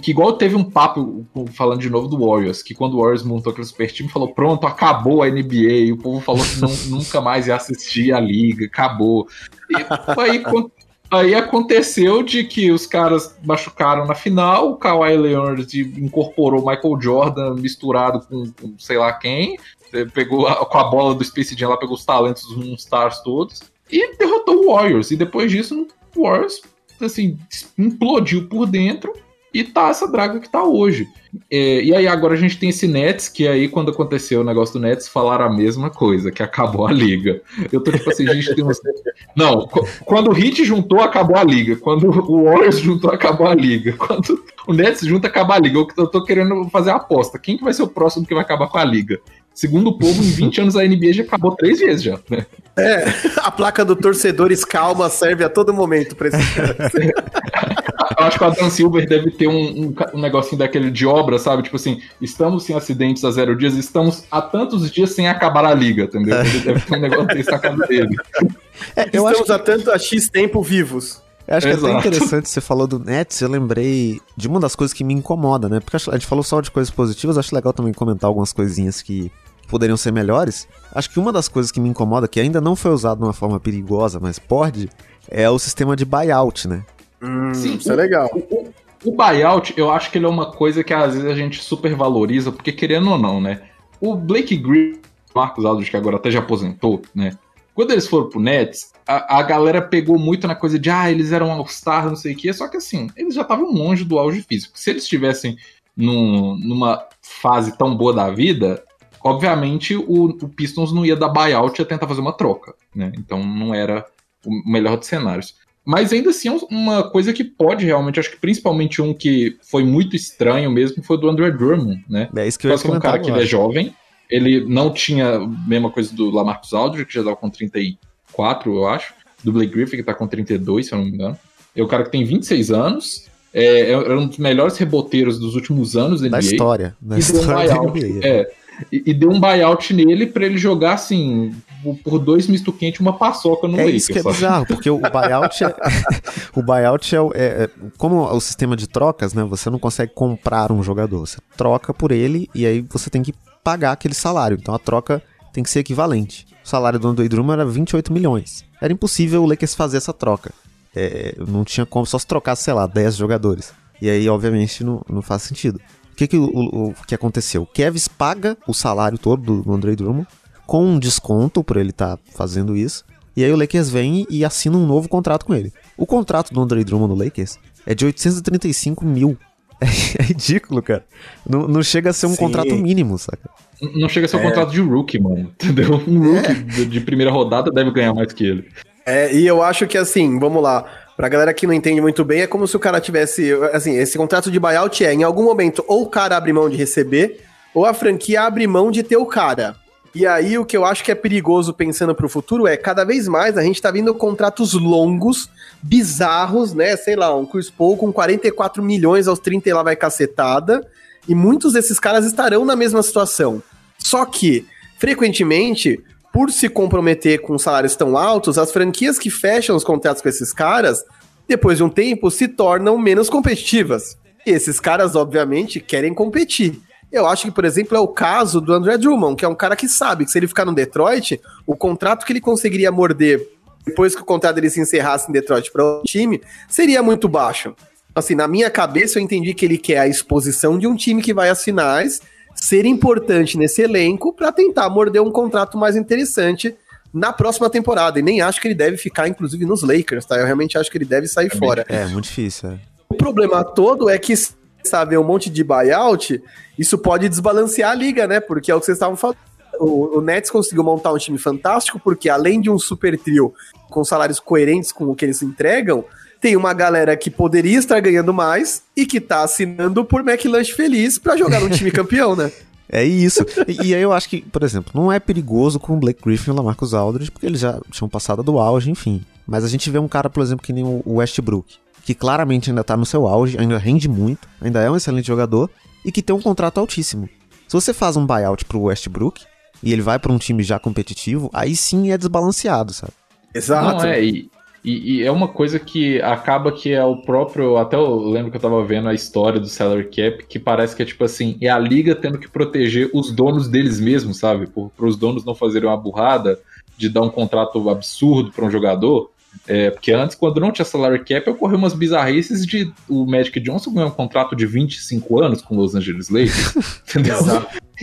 que igual teve um papo, falando de novo do Warriors, que quando o Warriors montou aquele super time, falou: pronto, acabou a NBA. E o povo falou que não, nunca mais ia assistir a liga, acabou. E aí, Aí aconteceu de que os caras machucaram na final, o Kawhi Leonard incorporou Michael Jordan misturado com, com sei lá quem, eh, pegou a, com a bola do Space Jam lá, pegou os talentos dos Moonstars todos e derrotou o Warriors. E depois disso, o Warriors assim, implodiu por dentro e tá essa draga que tá hoje. É, e aí agora a gente tem esse Nets, que aí quando aconteceu o negócio do Nets, falaram a mesma coisa, que acabou a liga. Eu tô tipo assim, a gente tem uns... Não, quando o Heat juntou, acabou a liga. Quando o Warriors juntou, acabou a liga. Quando o Nets junta, acaba a liga. Eu, eu tô querendo fazer a aposta. Quem que vai ser o próximo que vai acabar com a liga? Segundo o povo, em 20 anos a NBA já acabou três vezes já, né? É, a placa do torcedores calma serve a todo momento pra esse Eu acho que o Adam Silver deve ter um, um, um, negocinho daquele de obra, sabe? Tipo assim, estamos sem acidentes há zero dias, estamos há tantos dias sem acabar a liga, entendeu? Ele deve ter um negócio desse na casa dele. É, eu estamos que... há tanto a X tempo vivos. Eu acho Exato. que é até interessante você falou do Nets, eu lembrei de uma das coisas que me incomoda, né? Porque a gente falou só de coisas positivas, acho legal também comentar algumas coisinhas que poderiam ser melhores. Acho que uma das coisas que me incomoda, que ainda não foi usado de uma forma perigosa, mas pode, é o sistema de buyout, né? Hum, Sim, isso é legal. O, o, buyout, eu acho que ele é uma coisa que às vezes a gente super valoriza, porque querendo ou não, né? O Blake Griffin, Marcos Aldridge, que agora até já aposentou, né? Quando eles foram pro Nets, a, a galera pegou muito na coisa de, ah, eles eram All-Star, não sei o quê, só que assim, eles já estavam longe do auge físico. Se eles estivessem num, numa fase tão boa da vida, Obviamente, o, o Pistons não ia dar buyout e ia tentar fazer uma troca, né? Então não era o melhor dos cenários. Mas ainda assim é uma coisa que pode realmente, acho que principalmente um que foi muito estranho mesmo foi do André Drummond, né? É isso que eu ia comentar, um cara que ele é jovem, ele não tinha a mesma coisa do Lamarcus Aldridge, que já dava com 34, eu acho. do Blake Griffin, que tá com 32, se eu não me engano. É o cara que tem 26 anos, é, é um dos melhores reboteiros dos últimos anos da, da NBA. história. Da história buyout, NBA. É, e, e, deu um buyout nele para ele jogar assim, por dois misto quente, uma paçoca no é Lakers. Isso que é bizarro, porque o buyout é, o buyout é, é, é, como o sistema de trocas, né? Você não consegue comprar um jogador, você troca por ele e aí você tem que pagar aquele salário. Então a troca tem que ser equivalente. O salário do Andre Drummond era 28 milhões. Era impossível o Lakers fazer essa troca. É, não tinha como só se trocasse, sei lá, 10 jogadores. E aí, obviamente, não, não faz sentido. O que, que, o, o, que aconteceu? O Kevs paga o salário todo do, do Andre Drummond com um desconto por ele estar tá fazendo isso. E aí o Lakers vem e assina um novo contrato com ele. O contrato do Andre Drummond no Lakers é de 835 mil. É, ridículo, cara. Não, não chega a ser um Sim. contrato mínimo, saca? Não chega a ser um é. contrato de rookie, mano. Entendeu? Um rookie é. de, de primeira rodada deve ganhar mais que ele. É, e eu acho que assim, vamos lá. Pra galera que não entende muito bem, é como se o cara tivesse. Assim, esse contrato de buyout é, em algum momento, ou o cara abre mão de receber, ou a franquia abre mão de ter o cara. E aí, o que eu acho que é perigoso pensando pro futuro é, cada vez mais, a gente tá vendo contratos longos, bizarros, né? Sei lá, um Chris Paul com 44 milhões aos 30 e lá vai cacetada. E muitos desses caras estarão na mesma situação. Só que, frequentemente, por se comprometer com salários tão altos, as franquias que fecham os contratos com esses caras, depois de um tempo, se tornam menos competitivas. E esses caras, obviamente, querem competir. Eu acho que, por exemplo, é o caso do André Drummond, que é um cara que sabe que se ele ficar no Detroit, o contrato que ele conseguiria morder depois que o contrato dele se encerrasse em Detroit para o time seria muito baixo. Assim, na minha cabeça eu entendi que ele quer a exposição de um time que vai às finais, ser importante nesse elenco para tentar morder um contrato mais interessante na próxima temporada. E nem acho que ele deve ficar, inclusive, nos Lakers, tá? Eu realmente acho que ele deve sair é fora. É, muito difícil. É. O problema todo é que sabe, um monte de buyout, isso pode desbalancear a liga, né? Porque é o que vocês estavam falando. O, o Nets conseguiu montar um time fantástico, porque além de um super trio com salários coerentes com o que eles entregam, tem uma galera que poderia estar ganhando mais e que tá assinando por McLanche feliz para jogar no time campeão, né? É isso. E, e, aí eu acho que, por exemplo, não é perigoso com o Blake Griffin e o Lamarcus Aldridge, porque eles já tinham passado do auge, enfim. Mas a gente vê um cara, por exemplo, que nem o Westbrook, que claramente ainda tá no seu auge, ainda rende muito, ainda é um excelente jogador e que tem um contrato altíssimo. Se você faz um buyout pro Westbrook e ele vai para um time já competitivo, aí sim é desbalanceado, sabe? Exato. Não, é, e, e, e, é uma coisa que acaba que é o próprio. Até eu lembro que eu tava vendo a história do salary cap, que parece que é tipo assim: é a liga tendo que proteger os donos deles mesmos, sabe? Para os donos não fazerem uma burrada de dar um contrato absurdo para um jogador. É, porque antes, quando não tinha salary cap, ocorreu umas bizarrices de o Magic Johnson ganhar um contrato de 25 anos com Los Angeles Lakers. entendeu?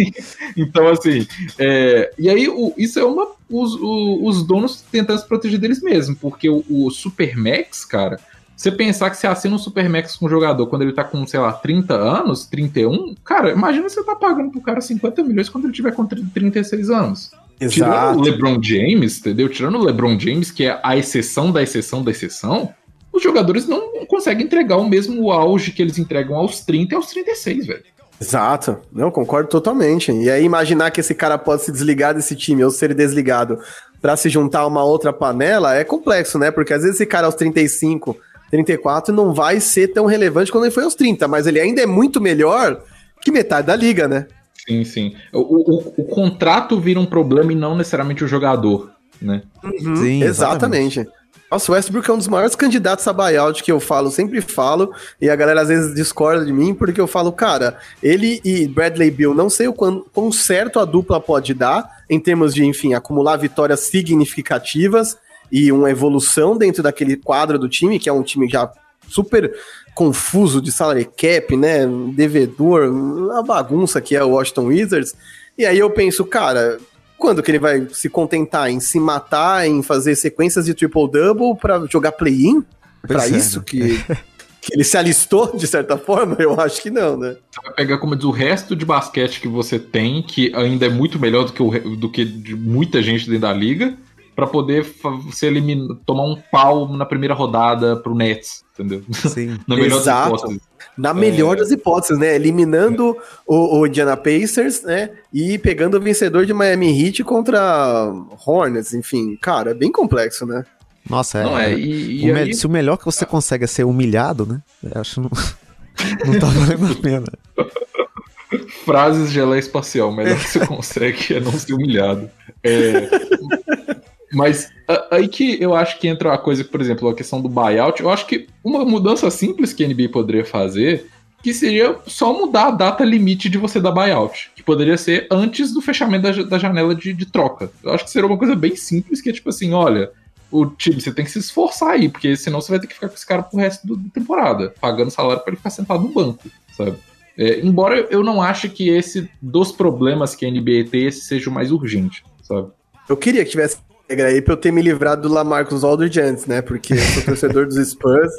então, assim, é, e aí o, isso é uma. Os, o, os donos tentando se proteger deles mesmos, porque o, o Supermax, cara, você pensar que você assina um Supermax com um jogador quando ele tá com, sei lá, 30 anos, 31, cara, imagina você tá pagando pro cara 50 milhões quando ele tiver com 36 anos. Exato. Tirando o LeBron James, entendeu? Tirando o LeBron James, que é a exceção da exceção da exceção, os jogadores não conseguem entregar o mesmo auge que eles entregam aos 30 e aos 36, velho. Exato, não concordo totalmente. E aí imaginar que esse cara pode se desligar desse time ou ser desligado para se juntar a uma outra panela é complexo, né? Porque às vezes esse cara aos 35, 34 não vai ser tão relevante quando ele foi aos 30, mas ele ainda é muito melhor que metade da liga, né? Sim, sim. O, o, o contrato vira um problema e não necessariamente o jogador, né? Uhum, sim, exatamente. exatamente. Nossa, o Westbrook é um dos maiores candidatos a buyout que eu falo, sempre falo, e a galera às vezes discorda de mim, porque eu falo, cara, ele e Bradley Bill, não sei o quão, quão certo a dupla pode dar, em termos de, enfim, acumular vitórias significativas e uma evolução dentro daquele quadro do time, que é um time já super confuso de salary cap, né? Devedor, uma bagunça que é o Washington Wizards. E aí eu penso, cara, quando que ele vai se contentar em se matar, em fazer sequências de triple-double para jogar play-in? Para é, isso né? que, que ele se alistou, de certa forma? Eu acho que não, né? Você vai pegar como diz o resto de basquete que você tem, que ainda é muito melhor do que, o, do que de muita gente dentro da liga, para poder se eliminar, tomar um pau na primeira rodada pro Nets, entendeu? Sim. na melhor Exato. das hipóteses. Na melhor é... das hipóteses, né? Eliminando o, o Indiana Pacers, né? E pegando o vencedor de Miami Heat contra Hornets, enfim. Cara, é bem complexo, né? Nossa, é. Não é, e, e aí... Se o melhor que você consegue é ser humilhado, né? Eu acho que não, não tá valendo a pena. Frases de Elé Espacial, o melhor que você consegue é não ser humilhado. É, mas aí que eu acho que entra a coisa, por exemplo, a questão do buyout. Eu acho que uma mudança simples que a NBA poderia fazer que seria só mudar a data limite de você dar buyout, que poderia ser antes do fechamento da, da janela de, de, troca. Eu acho que seria uma coisa bem simples, que é tipo assim, olha, o time, você tem que se esforçar aí, porque senão você vai ter que ficar com esse cara pro resto da temporada, pagando salário para ele ficar sentado no banco, sabe? É, embora eu não ache que esse dos problemas que a NBA tem, esse seja o mais urgente, sabe? Eu queria que tivesse regra aí pra eu ter me livrado do Lamarcus Aldridge antes, né? Porque eu sou torcedor dos Spurs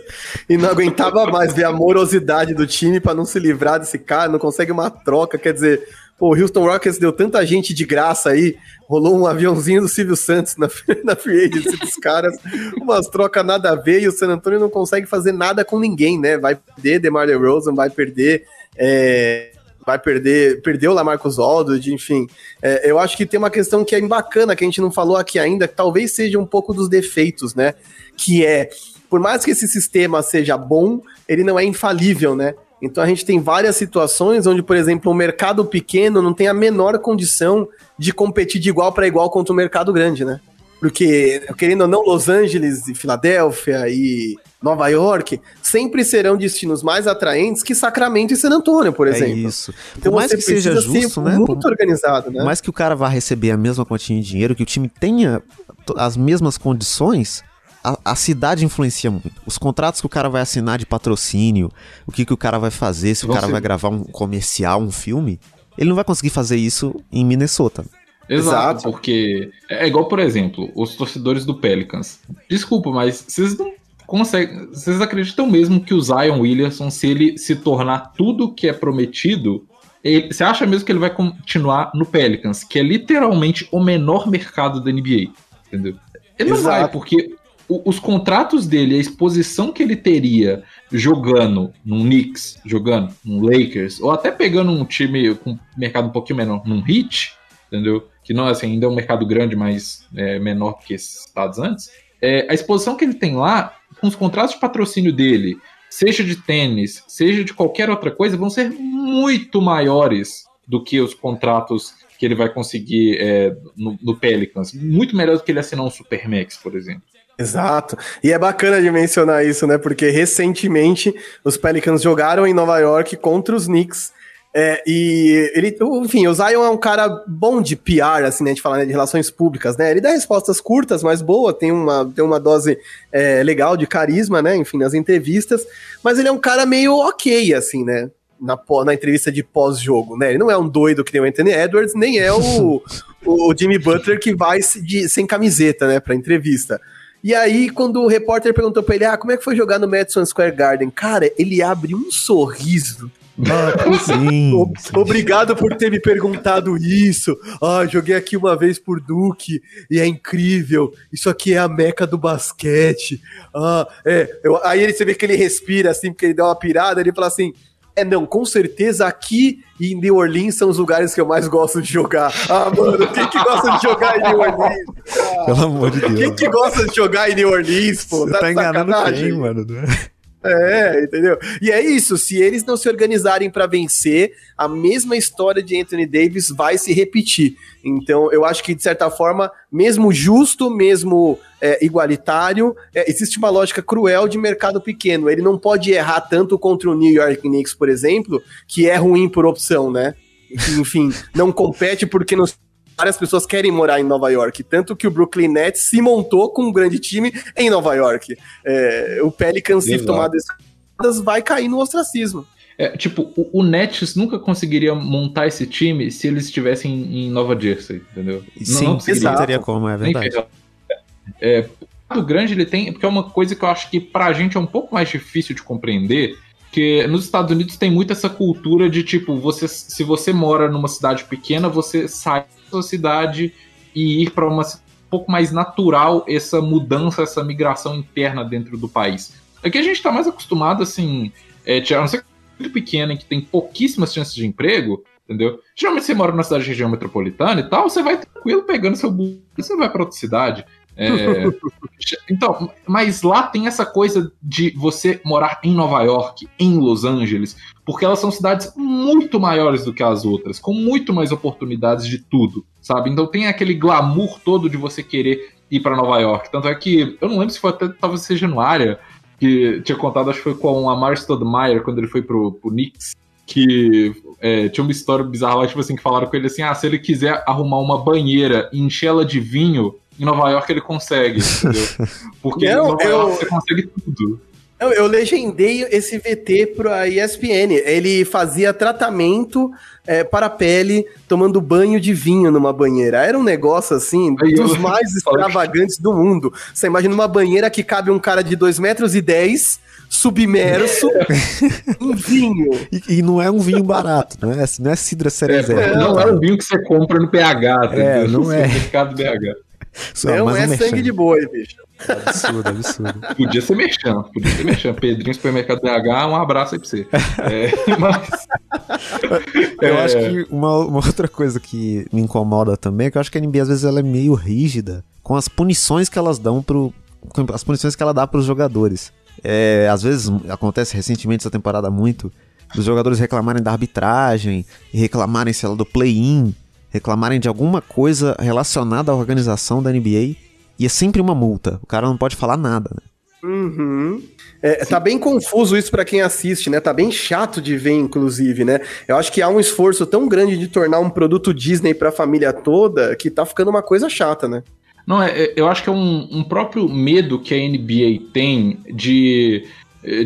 e não aguentava mais ver a morosidade do time para não se livrar desse cara, não consegue uma troca, quer dizer, pô, o Houston Rockets deu tanta gente de graça aí, rolou um aviãozinho do Silvio Santos na, na free agency dos caras, umas trocas nada a ver e o San Antonio não consegue fazer nada com ninguém, né? Vai perder DeMar DeRozan, vai perder... É, vai perder, perdeu lá Marcos Aldridge, enfim. É, eu acho que tem uma questão que é bacana, que a gente não falou aqui ainda, que talvez seja um pouco dos defeitos, né? Que é, por mais que esse sistema seja bom, ele não é infalível, né? Então a gente tem várias situações onde, por exemplo, o mercado pequeno não tem a menor condição de competir de igual para igual contra o mercado grande, né? Porque, querendo ou não, Los Angeles e Filadélfia e Nova York, sempre serão destinos mais atraentes que Sacramento e San Antônio, por é exemplo. É isso. Então, por mais que seja justo, né? Muito por, organizado, né? Por mais que o cara vá receber a mesma quantia de dinheiro, que o time tenha as mesmas condições, a, a, cidade influencia muito. Os contratos que o cara vai assinar de patrocínio, o que, que o cara vai fazer, se o cara vai gravar um comercial, um filme, ele não vai conseguir fazer isso em Minnesota. Exato, Exato, porque é igual, por exemplo, os torcedores do Pelicans. Desculpa, mas vocês não consegue. Vocês acreditam mesmo que o Zion Williamson, se ele se tornar tudo que é prometido, ele, você acha mesmo que ele vai continuar no Pelicans, que é literalmente o menor mercado da NBA? Entendeu? Ele Exato. não vai, porque o, os contratos dele, a exposição que ele teria jogando num Knicks, jogando num Lakers, ou até pegando um time com mercado um pouquinho menor, num Heat, entendeu? Que não assim, ainda é um mercado grande, mas é menor que esses estados antes. É, a exposição que ele tem lá com os contratos de patrocínio dele, seja de tênis, seja de qualquer outra coisa, vão ser muito maiores do que os contratos que ele vai conseguir é, no, no, Pelicans. Muito melhor do que ele assinar um Supermax, por exemplo. Exato. E é bacana de mencionar isso, né? Porque recentemente os Pelicans jogaram em Nova York contra os Knicks é, e ele, enfim, o Zion é um cara bom de PR, assim, né, de falar né, de relações públicas, né? Ele dá respostas curtas, mas boa, tem uma, tem uma dose é, legal de carisma, né? Enfim, nas entrevistas, mas ele é um cara meio ok, assim, né? Na, na entrevista de pós-jogo, né? Ele não é um doido que nem o Anthony Edwards, nem é o, o Jimmy Butler que vai de, sem camiseta, né, pra entrevista. E aí, quando o repórter perguntou pra ele, ah, como é que foi jogar no Madison Square Garden? Cara, ele abre um sorriso ah, sim, Obrigado por ter me perguntado isso. Ah, joguei aqui uma vez por Duke e é incrível. Isso aqui é a meca do basquete. Ah, é. Eu, aí ele, você vê que ele respira assim, porque ele dá uma pirada. Ele fala assim: É, não, com certeza aqui e em New Orleans são os lugares que eu mais gosto de jogar. Ah, mano, quem que gosta de jogar em New Orleans? Ah, Pelo amor de Deus. Quem que gosta de jogar em New Orleans, pô? Você tá, tá enganando quem, mano? É, entendeu? E é isso, se eles não se organizarem para vencer, a mesma história de Anthony Davis vai se repetir. Então, eu acho que, de certa forma, mesmo justo, mesmo é, igualitário, é, existe uma lógica cruel de mercado pequeno. Ele não pode errar tanto contra o New York Knicks, por exemplo, que é ruim por opção, né? Enfim, não compete porque não várias pessoas querem morar em Nova York. Tanto que o Brooklyn Nets se montou com um grande time em Nova York. É, o Pelicans, se tomar decisões, vai cair no ostracismo. É, tipo, o, o, Nets nunca conseguiria montar esse time se eles estivessem em Nova Jersey, entendeu? Sim, não, não teria como, é verdade. É, o grande ele tem, porque é uma coisa que eu acho que pra gente é um pouco mais difícil de compreender, que nos Estados Unidos tem muito essa cultura de tipo, você, se você mora numa cidade pequena, você sai sua cidade e ir para uma um pouco mais natural essa mudança, essa migração interna dentro do país. Aqui a gente está mais acostumado, assim, é, a não ser muito pequena, em que tem pouquíssimas chances de emprego, entendeu? Geralmente você mora numa cidade de região metropolitana e tal, você vai tranquilo pegando seu bus e você vai para outra cidade. É, então, mas lá tem essa coisa de você morar em Nova York, em Los Angeles, porque elas são cidades muito maiores do que as outras, com muito mais oportunidades de tudo, sabe? Então tem aquele glamour todo de você querer ir para Nova York. Tanto é que eu não lembro se foi até talvez seja no área que tinha contado, acho que foi com o Amar Stoudemire quando ele foi pro, pro Knicks, que é, tinha uma história bizarra lá, tipo assim, que falaram com ele assim: ah, se ele quiser arrumar uma banheira e encher ela de vinho, em Nova York ele consegue, entendeu? Porque não, em Nova eu... York você consegue tudo. Eu, eu legendei esse VT para ESPN. Ele fazia tratamento é, para a pele tomando banho de vinho numa banheira. Era um negócio assim, Aí dos eu... mais extravagantes do mundo. Você imagina uma banheira que cabe um cara de 2 metros e 10 submerso em vinho. E, e, não é um vinho barato, não é, não é cidra cerezé. É, não é um vinho que você compra no PH, é, não é. No mercado BH. Não é sangue de boi, bicho. Absurdo, absurdo. Podia ser mexendo, podia ser mexendo. Pedrinho Supermercado BH, um abraço aí pra você. É, mas. Eu é... acho que uma, uma, outra coisa que me incomoda também é que eu acho que a NBA às vezes ela é meio rígida com as punições que elas dão pro. as punições que ela dá pros jogadores. É, às vezes acontece recentemente essa temporada muito dos jogadores reclamarem da arbitragem e reclamarem, sei lá, do play-in, reclamarem de alguma coisa relacionada à organização da NBA e é sempre uma multa. O cara não pode falar nada, né? Uhum. É, tá bem confuso isso para quem assiste, né? Tá bem chato de ver, inclusive, né? Eu acho que há um esforço tão grande de tornar um produto Disney para a família toda que tá ficando uma coisa chata, né? Não, é, é eu acho que é um, um próprio medo que a NBA tem de,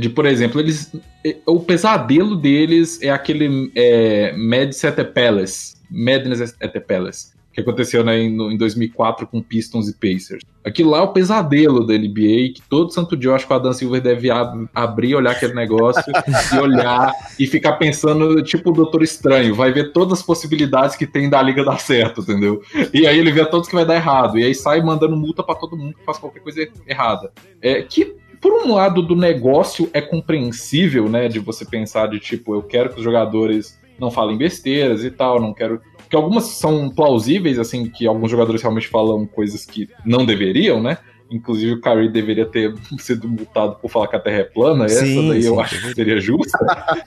de por exemplo, eles. É, o pesadelo deles é aquele é, Madness at the Palace. Madness at the Palace que aconteceu né, em, em 2004 com Pistons e Pacers. Aquilo lá é o pesadelo da NBA, que todo santo dia eu acho que o Adam Silver deve ab abrir, olhar aquele negócio e olhar e ficar pensando, tipo o Doutor Estranho, vai ver todas as possibilidades que tem da liga dar certo, entendeu? E aí ele vê todos que vai dar errado, e aí sai mandando multa para todo mundo que faz qualquer coisa errada. É, que por um lado do negócio é compreensível, né, de você pensar de tipo, eu quero que os jogadores não falem besteiras e tal, não quero que algumas são plausíveis, assim, que alguns jogadores realmente falam coisas que não deveriam, né? Inclusive o Kyrie deveria ter sido multado por falar que a Terra é plana. Essa sim, daí sim, eu acho que seria justa.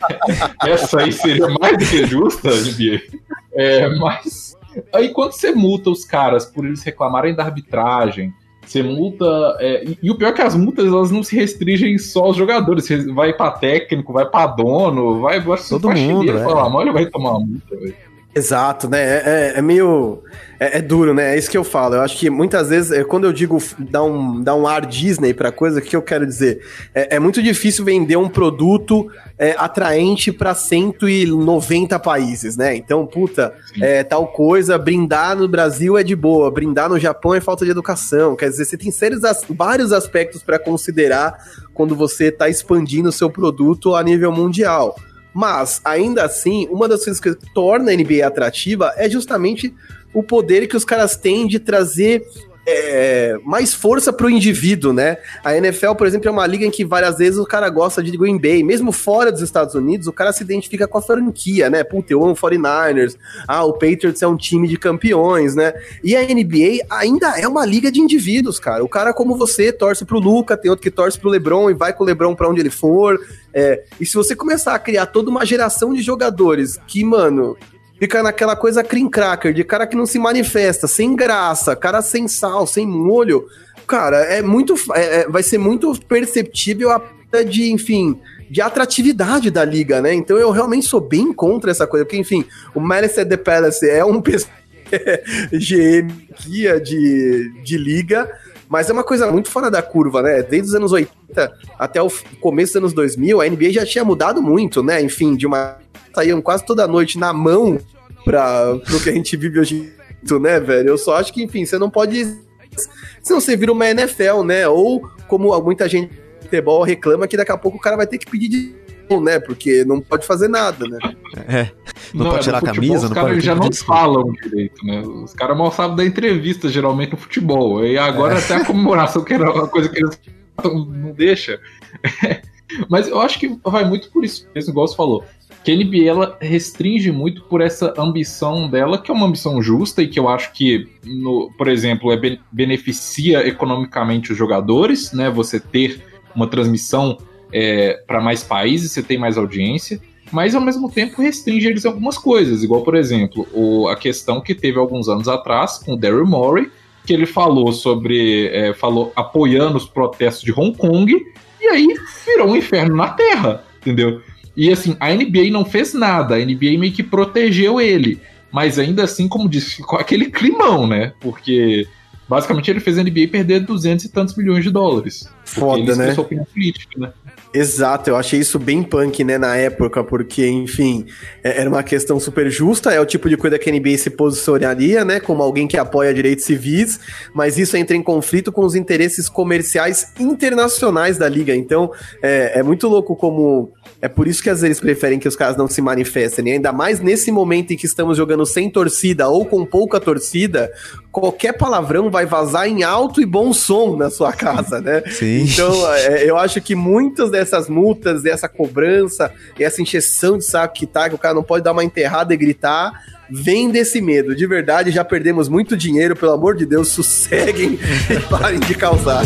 Essa aí seria mais do que justa, NBA. É, mas aí quando você multa os caras por eles reclamarem da arbitragem, você multa. É, e, e, o pior é que as multas elas não se restringem só aos jogadores. Você vai para técnico, vai para dono, vai. Todo mundo. É. Falar, olha, vai tomar uma multa, velho. Exato, né? É, é, é meio. É, é, duro, né? É isso que eu falo. Eu acho que muitas vezes, é, quando eu digo dar um, dar um ar Disney pra coisa, o que eu quero dizer? É, é muito difícil vender um produto é, atraente para 190 países, né? Então, puta, é, tal coisa, brindar no Brasil é de boa, brindar no Japão é falta de educação. Quer dizer, você tem sérios, vários aspectos para considerar quando você está expandindo o seu produto a nível mundial. Mas, ainda assim, uma das coisas que torna a NBA atrativa é justamente o poder que os caras têm de trazer é, mais força pro indivíduo, né? A NFL, por exemplo, é uma liga em que várias vezes o cara gosta de Green Bay, mesmo fora dos Estados Unidos, o cara se identifica com a franquia, né? Puta, eu amo 49ers, ah, o Patriots é um time de campeões, né? E a NBA ainda é uma liga de indivíduos, cara. O cara como você torce pro Luca, tem outro que torce pro LeBron e vai com o LeBron para onde ele for. É, e se você começar a criar toda uma geração de jogadores que, mano, fica naquela coisa cream cracker, de cara que não se manifesta, sem graça, cara sem sal, sem molho, cara, é muito. É, é vai ser muito perceptível a de, enfim, de atratividade da liga, né? Então eu realmente sou bem contra essa coisa, porque, enfim, o Malice at the Palace é um GM de, de liga mas é uma coisa muito fora da curva, né? Desde os anos 80 até o começo dos anos 2000, a NBA já tinha mudado muito, né? Enfim, de uma. saíam quase toda noite na mão para o que a gente vive hoje, né, velho? Eu só acho que, enfim, você não pode. Senão você vira uma NFL, né? Ou, como muita gente de futebol reclama, que daqui a pouco o cara vai ter que pedir de né? Porque não pode fazer nada, né? É. Não, não pode tirar a camisa, os caras já não falam direito, né? Os caras mal sabem da entrevista, geralmente, no futebol. E agora é. até a comemoração, que era uma coisa que eles não deixa. Mas eu acho que vai muito por isso, esse igual você falou. que a NBA ela restringe muito por essa ambição dela, que é uma ambição justa e que eu acho que, no, por exemplo, é, beneficia economicamente os jogadores, né? Você ter uma transmissão é, para mais países, você tem mais audiência, mas ao mesmo tempo restringe eles algumas coisas, igual, por exemplo, o, a questão que teve alguns anos atrás com o Daryl Morey, que ele falou sobre. É, falou apoiando os protestos de Hong Kong, e aí virou um inferno na Terra, entendeu? E assim, a NBA não fez nada, a NBA meio que protegeu ele. Mas ainda assim, como disse, ficou aquele climão, né? Porque basicamente ele fez a NBA perder 200 e tantos milhões de dólares. Foda, né? opinião política, né? Exato, eu achei isso bem punk, né, na época, porque, enfim, é, era uma questão super justa, é o tipo de coisa que a NBA se posicionaria, né, como alguém que apoia direitos civis, mas isso entra em conflito com os interesses comerciais internacionais da liga, então é, é muito louco como é por isso que às vezes preferem que os caras não se manifestem, e ainda mais nesse momento em que estamos jogando sem torcida ou com pouca torcida, qualquer palavrão vai vazar em alto e bom som na sua casa, né? Sim. Então, é, eu acho que muitas dessas multas, dessa cobrança, e essa encheção de saco que tá, que o cara não pode dar uma enterrada e gritar, vem desse medo. De verdade, já perdemos muito dinheiro, pelo amor de Deus, sosseguem e parem de causar.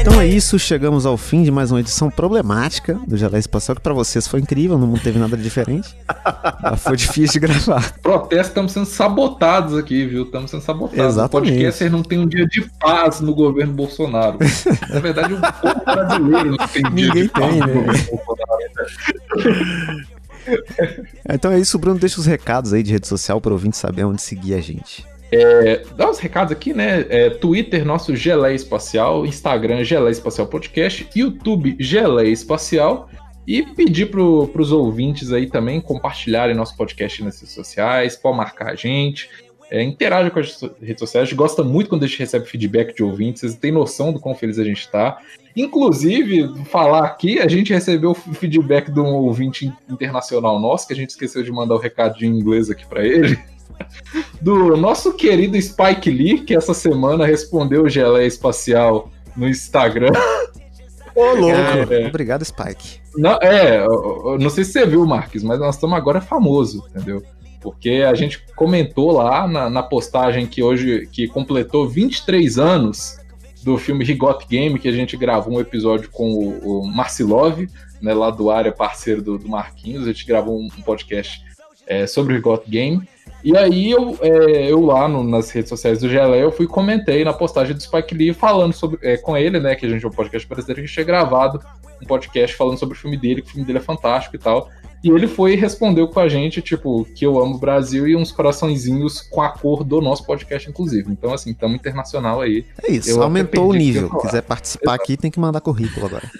Então é isso, chegamos ao fim de mais uma edição problemática do Gelé Espacial, que para vocês foi incrível, não teve nada de diferente. foi difícil de gravar. Protestos estamos sendo sabotados aqui, viu? Estamos sendo sabotados. Exatamente. O podcast não tem um dia de paz no governo Bolsonaro. Na verdade, o povo brasileiro não tem Ninguém dia de tem, paz né? no governo Bolsonaro. Então é isso, Bruno. Deixa os recados aí de rede social para ouvinte saber onde seguir a gente. É, dá os recados aqui, né? É, Twitter, nosso Geleia Espacial, Instagram, Geleia Espacial Podcast, YouTube, Geleia Espacial. E pedir para os ouvintes aí também compartilharem nosso podcast nas redes sociais, pode marcar a gente, é, interaja com as redes sociais. A gente gosta muito quando a gente recebe feedback de ouvintes, vocês têm noção do quão feliz a gente está. Inclusive, falar aqui, a gente recebeu feedback de um ouvinte internacional nosso, que a gente esqueceu de mandar o recadinho em inglês aqui para ele do nosso querido Spike Lee, que essa semana respondeu o Geleia Espacial no Instagram. Ô, louco! É, Obrigado, Spike. Não, é, não sei se você viu, Marques, mas nós estamos agora famoso, entendeu? Porque a gente comentou lá na, na, postagem que hoje que completou 23 anos do filme He Got Game, que a gente gravou um episódio com o, o Marcilov, né, lá do área parceiro do, do Marquinhos, a gente gravou um, um podcast é, sobre o He Got Game. E aí eu, é, eu lá no, nas redes sociais do Gelé, eu fui comentei na postagem do Spike Lee falando sobre, é, com ele, né, que a gente é um podcast brasileiro que tinha gravado um podcast falando sobre o filme dele, que o filme dele é fantástico e tal. E ele foi e respondeu com a gente, tipo, que eu amo o Brasil e uns coraçõezinhos com a cor do nosso podcast, inclusive. Então, assim, estamos internacional aí. É isso, eu aumentou o nível. Se quiser participar Exato. aqui, tem que mandar currículo agora.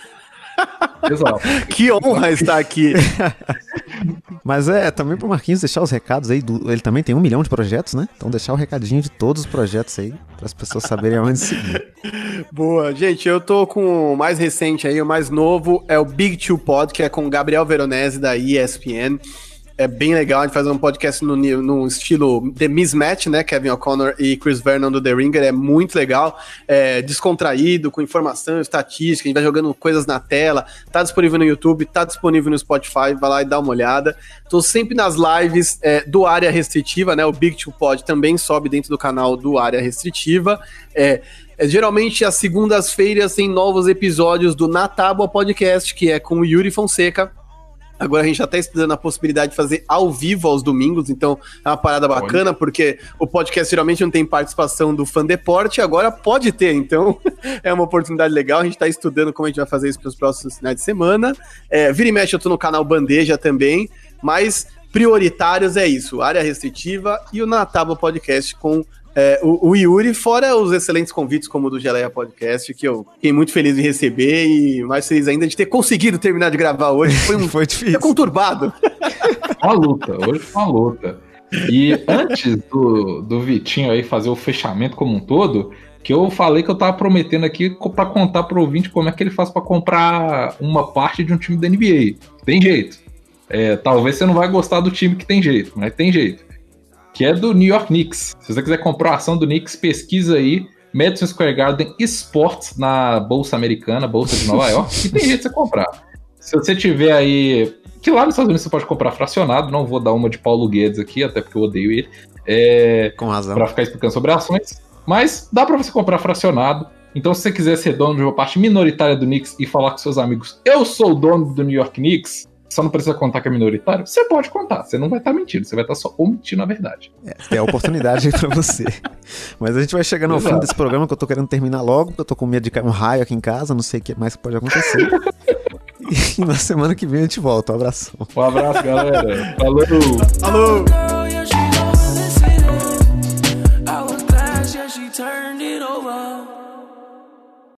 Exato. que honra estar aqui. Mas é, também pro Marquinhos deixar os recados aí. Do, ele também tem um milhão de projetos, né? Então deixar o recadinho de todos os projetos aí, para as pessoas saberem aonde seguir. Boa. Gente, eu tô com o mais recente aí, o mais novo, é o Big Two Pod, que é com o Gabriel Veronese da ESPN. É bem legal, a gente faz um podcast no, no estilo The Mismatch, né? Kevin O'Connor e Chris Vernon do The Ringer. É muito legal, é descontraído, com informação, estatística. A gente vai jogando coisas na tela. Tá disponível no YouTube, tá disponível no Spotify. Vai lá e dá uma olhada. Tô sempre nas lives é, do Área Restritiva, né? O Big Two Pod também sobe dentro do canal do Área Restritiva. É, é, geralmente, às segundas-feiras tem novos episódios do Na Tábua Podcast, que é com o Yuri Fonseca Agora a gente já está estudando a possibilidade de fazer ao vivo aos domingos, então é uma parada bacana, Olha. porque o podcast geralmente não tem participação do fã deporte, agora pode ter, então é uma oportunidade legal. A gente está estudando como a gente vai fazer isso para os próximos finais de semana. É, vira e mexe, eu estou no canal Bandeja também, mas prioritários é isso: área restritiva e o Nataba Podcast com é, o, o, Yuri, fora os excelentes convites como o do Geleia Podcast, que eu fiquei muito feliz em receber e mais feliz ainda de ter conseguido terminar de gravar hoje. Foi, um, foi difícil. conturbado. Uma luta, hoje foi uma luta. E antes do, do Vitinho aí fazer o fechamento como um todo, que eu falei que eu tava prometendo aqui para contar pro ouvinte como é que ele faz para comprar uma parte de um time da NBA. Tem jeito. É, talvez você não vai gostar do time que tem jeito, mas tem jeito. Que é do New York Knicks. Se você quiser comprar a ação do Knicks, pesquisa aí Madison Square Garden Sports na Bolsa Americana, Bolsa de Nova York, e tem jeito de você comprar. Se você tiver aí. Que lá nos Estados Unidos você pode comprar fracionado, não vou dar uma de Paulo Guedes aqui, até porque eu odeio ele. É, Com razão. Pra ficar explicando sobre ações. Mas dá para você comprar fracionado. Então, se você quiser ser dono de uma parte minoritária do Knicks e falar com seus amigos, eu sou o dono do New York Knicks, só não precisa contar que é minoritário, você pode contar. Você não vai estar tá mentindo, você vai estar tá só omitindo a verdade. É, tem a oportunidade aí pra você. Mas a gente vai chegando ao Exato. fim desse programa que eu tô querendo terminar logo, porque eu tô com medo de cair um raio aqui em casa, não sei o que mais pode acontecer. e na semana que vem a gente volta. Um abraço. Um abraço, galera. Falou. Falou.